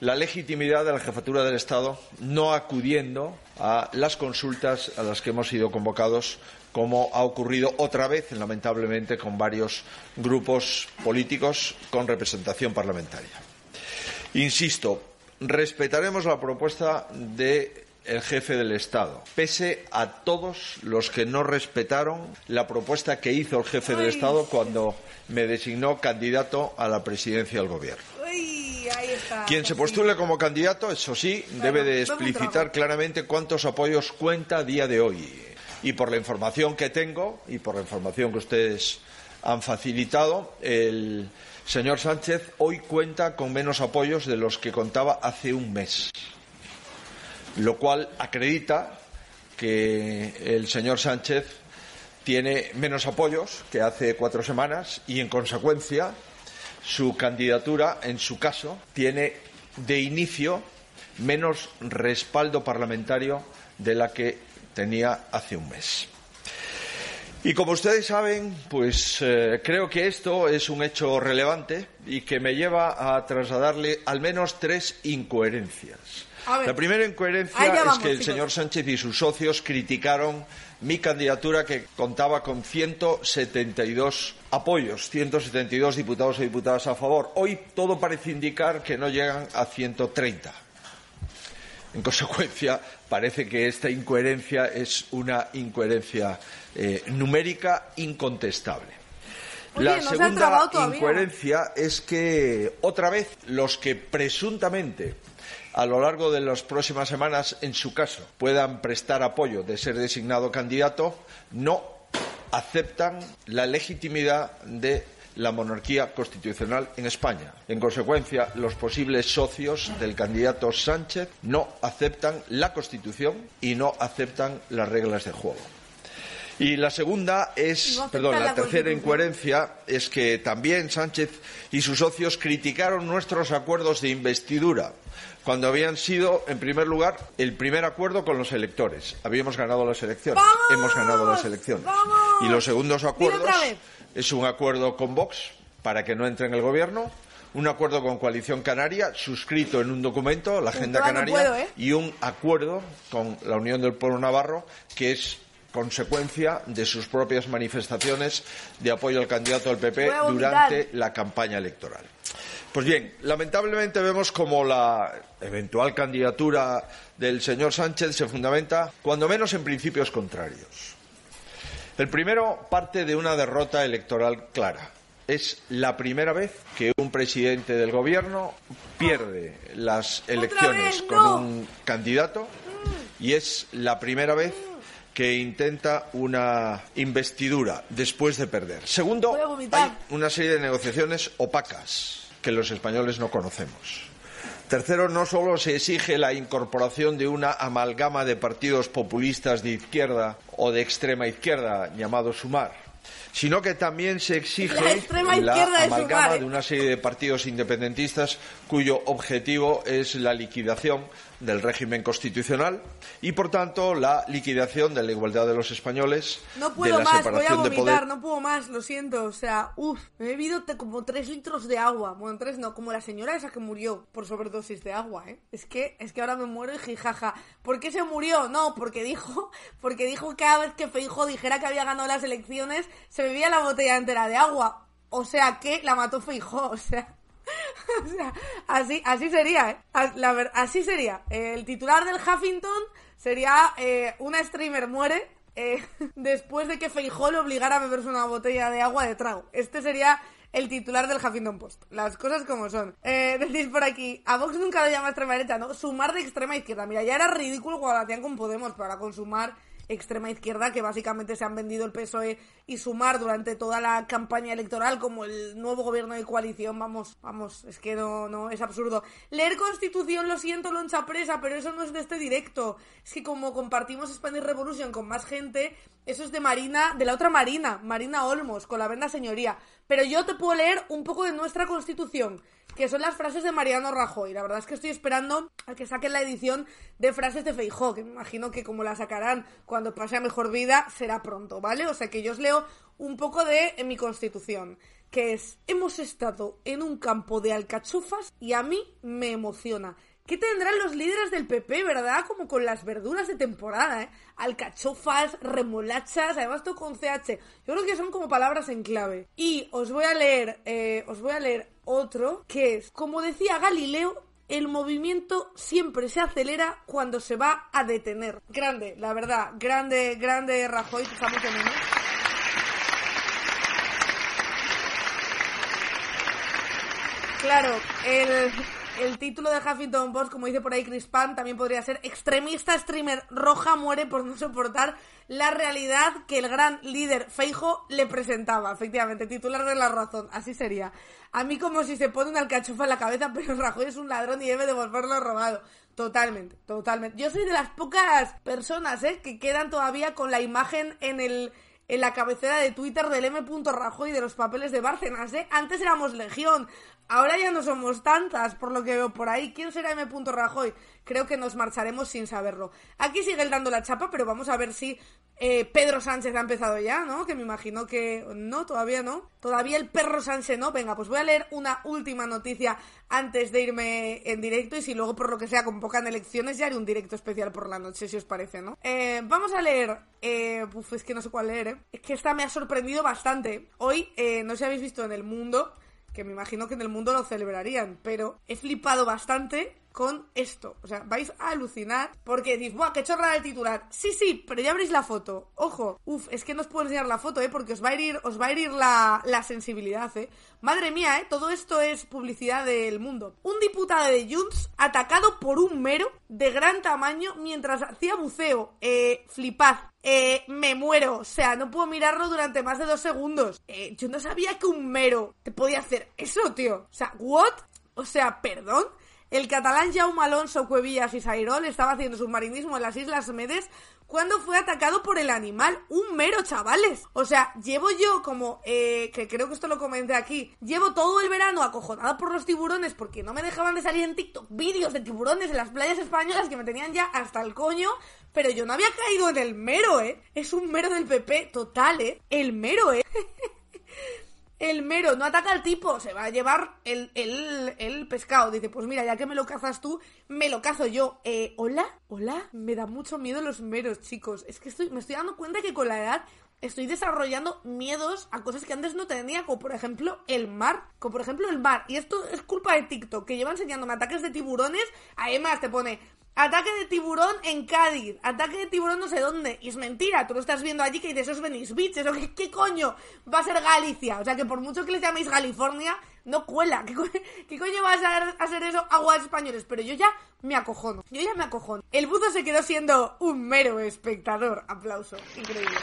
D: la legitimidad de la jefatura del Estado no acudiendo a las consultas a las que hemos sido convocados, como ha ocurrido otra vez, lamentablemente, con varios grupos políticos con representación parlamentaria. Insisto, respetaremos la propuesta del jefe del Estado, pese a todos los que no respetaron la propuesta que hizo el jefe del Estado cuando me designó candidato a la presidencia del Gobierno. Quien se postule como candidato, eso sí, debe de explicitar claramente cuántos apoyos cuenta a día de hoy. Y por la información que tengo y por la información que ustedes han facilitado, el señor Sánchez hoy cuenta con menos apoyos de los que contaba hace un mes. Lo cual acredita que el señor Sánchez tiene menos apoyos que hace cuatro semanas y, en consecuencia, su candidatura, en su caso, tiene de inicio menos respaldo parlamentario de la que tenía hace un mes. Y como ustedes saben, pues eh, creo que esto es un hecho relevante y que me lleva a trasladarle al menos tres incoherencias. La primera incoherencia es que el señor Sánchez y sus socios criticaron mi candidatura que contaba con 172 apoyos, 172 diputados y diputadas a favor. Hoy todo parece indicar que no llegan a 130. En consecuencia, parece que esta incoherencia es una incoherencia eh, numérica incontestable. La segunda incoherencia es que otra vez los que presuntamente a lo largo de las próximas semanas, en su caso, puedan prestar apoyo de ser designado candidato, no aceptan la legitimidad de la monarquía constitucional en España. En consecuencia, los posibles socios del candidato Sánchez no aceptan la Constitución y no aceptan las reglas de juego. Y la segunda es, perdón, la, tercera incoherencia es que también Sánchez y sus socios criticaron nuestros acuerdos de investidura cuando habían sido, en primer lugar, el primer acuerdo con los electores. Habíamos ganado las elecciones. Hemos ganado las elecciones. Y los segundos acuerdos es un acuerdo con Vox para que no entre en el gobierno, un acuerdo con Coalición Canaria, suscrito en un documento, la Agenda Canaria, ¿eh? y un acuerdo con la Unión del Pueblo Navarro, que es consecuencia de sus propias manifestaciones de apoyo al candidato del PP durante la campaña electoral. Pues bien, lamentablemente vemos como la eventual candidatura del señor Sánchez se fundamenta, cuando menos, en principios contrarios. El primero parte de una derrota electoral clara. Es la primera vez que un presidente del gobierno pierde las elecciones con un candidato y es la primera vez que intenta una investidura después de perder. Segundo, hay una serie de negociaciones opacas que los españoles no conocemos. Tercero, no solo se exige la incorporación de una amalgama de partidos populistas de izquierda o de extrema izquierda, llamado Sumar, sino que también se exige la, amalgama de una serie de partidos independentistas cuyo objetivo es la liquidación del régimen constitucional y, por tanto, la liquidación de la igualdad de los españoles.
A: No puedo más, voy a vomitar, no puedo más, lo siento. O sea, uff, me he bebido como tres litros de agua. Bueno, tres no, como la señora esa que murió por sobredosis de agua, ¿eh? Es que, es que ahora me muero y jijaja. ¿Por qué se murió? No, porque dijo, porque dijo que cada vez que Feijo dijera que había ganado las elecciones, se bebía la botella entera de agua. O sea que la mató Feijo, o sea. o sea, así, así sería, ¿eh? así sería. El titular del Huffington sería eh, una streamer muere eh, después de que Feijó le obligara a beberse una botella de agua de trago. Este sería el titular del Huffington Post. Las cosas como son. Eh, decís por aquí, a Vox nunca le llama extrema derecha, ¿no? Sumar de extrema izquierda. Mira, ya era ridículo cuando la hacían con Podemos, para consumar extrema izquierda que básicamente se han vendido el PSOE y Sumar durante toda la campaña electoral como el nuevo gobierno de coalición. Vamos, vamos, es que no, no, es absurdo. Leer Constitución, lo siento, loncha presa, pero eso no es de este directo. Es que como compartimos Spanish Revolution con más gente, eso es de Marina, de la otra Marina, Marina Olmos, con la venda señoría. Pero yo te puedo leer un poco de nuestra Constitución que son las frases de Mariano Rajoy. La verdad es que estoy esperando a que saquen la edición de frases de Feijó, que me imagino que como la sacarán cuando pase a mejor vida, será pronto, ¿vale? O sea que yo os leo un poco de mi constitución, que es, hemos estado en un campo de alcachofas y a mí me emociona. ¿Qué tendrán los líderes del PP, verdad? Como con las verduras de temporada, ¿eh? Alcachofas, remolachas, además todo con CH. Yo creo que son como palabras en clave. Y os voy a leer, eh, os voy a leer otro, que es, como decía Galileo, el movimiento siempre se acelera cuando se va a detener. Grande, la verdad, grande, grande Rajoy, que estamos en menos. Claro, el, el título de Huffington Post, como dice por ahí Chris Pan, también podría ser extremista streamer roja muere por no soportar la realidad que el gran líder Feijo le presentaba. Efectivamente, titular de la razón, así sería. A mí como si se pone una alcachofa en la cabeza, pero Rajoy es un ladrón y debe devolverlo robado. Totalmente, totalmente. Yo soy de las pocas personas ¿eh? que quedan todavía con la imagen en la cabecera de Twitter del M. Rajoy de los papeles de Bárcenas, ¿eh? Antes éramos legión, Ahora ya no somos tantas, por lo que veo por ahí. ¿Quién será M. Rajoy? Creo que nos marcharemos sin saberlo. Aquí sigue dando la chapa, pero vamos a ver si eh, Pedro Sánchez ha empezado ya, ¿no? Que me imagino que no, todavía no. Todavía el perro Sánchez no. Venga, pues voy a leer una última noticia antes de irme en directo y si luego por lo que sea convocan elecciones ya haré un directo especial por la noche, si os parece, ¿no? Eh, vamos a leer... Eh, uf, es que no sé cuál leer, ¿eh? Es que esta me ha sorprendido bastante. Hoy, eh, no sé si habéis visto en el mundo que me imagino que en el mundo lo celebrarían, pero he flipado bastante con esto. O sea, vais a alucinar porque decís, ¡buah, qué chorrada el titular! Sí, sí, pero ya veréis la foto. Ojo, uf, es que no os puedo enseñar la foto, ¿eh? Porque os va a ir, os va a ir la, la sensibilidad, ¿eh? Madre mía, ¿eh? Todo esto es publicidad del mundo. Un diputado de Junts atacado por un mero de gran tamaño mientras hacía buceo. Eh, flipad. Eh, me muero. O sea, no puedo mirarlo durante más de dos segundos. Eh, yo no sabía que un mero te podía hacer eso, tío. O sea, ¿what? O sea, perdón. El catalán Jaume Alonso Cuevillas y Sairol estaba haciendo submarinismo en las Islas Medes cuando fue atacado por el animal, un mero chavales. O sea, llevo yo como, eh, que creo que esto lo comenté aquí, llevo todo el verano acojonada por los tiburones porque no me dejaban de salir en TikTok vídeos de tiburones en las playas españolas que me tenían ya hasta el coño, pero yo no había caído en el mero, ¿eh? Es un mero del PP total, ¿eh? El mero, ¿eh? el mero no ataca al tipo, se va a llevar el, el, el, pescado. Dice, pues mira, ya que me lo cazas tú, me lo cazo yo. Eh, ¿Hola? ¿Hola? Me da mucho miedo los meros, chicos. Es que estoy, me estoy dando cuenta que con la edad estoy desarrollando miedos a cosas que antes no tenía, como por ejemplo el mar. Como por ejemplo el mar. Y esto es culpa de TikTok, que lleva enseñándome ataques de tiburones. Además te pone Ataque de tiburón en Cádiz. Ataque de tiburón no sé dónde. Y es mentira. Tú lo estás viendo allí que dices, esos Venice Beach. Eso, ¿qué, ¿qué, coño va a ser Galicia? O sea, que por mucho que les llaméis California, no cuela. ¿Qué, qué coño va a ser, a ser eso aguas españoles? Pero yo ya me acojono. Yo ya me acojono. El buzo se quedó siendo un mero espectador. Aplauso. Increíble.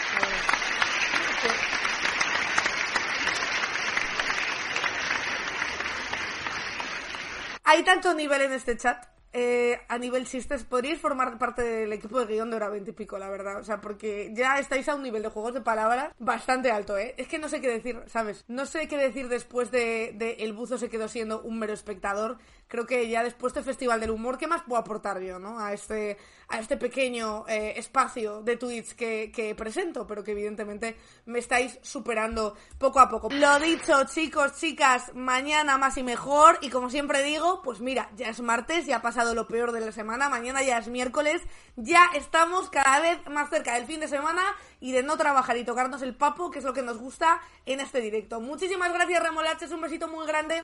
A: Hay tanto nivel en este chat eh, a nivel chistes, podríais formar parte del equipo de guion de hora 20 y pico, la verdad. O sea, porque ya estáis a un nivel de juegos de palabras bastante alto, ¿eh? Es que no sé qué decir, ¿sabes? No sé qué decir después de, de El Buzo se quedó siendo un mero espectador. Creo que ya después de Festival del Humor, ¿qué más puedo aportar yo, no? A este, a este pequeño eh, espacio de tweets que, que presento, pero que evidentemente me estáis superando poco a poco. Lo dicho, chicos, chicas, mañana más y mejor. Y como siempre digo, pues mira, ya es martes, ya ha pasado lo peor de la semana, mañana ya es miércoles, ya estamos cada vez más cerca del fin de semana y de no trabajar y tocarnos el papo, que es lo que nos gusta en este directo. Muchísimas gracias, Remolaches, un besito muy grande.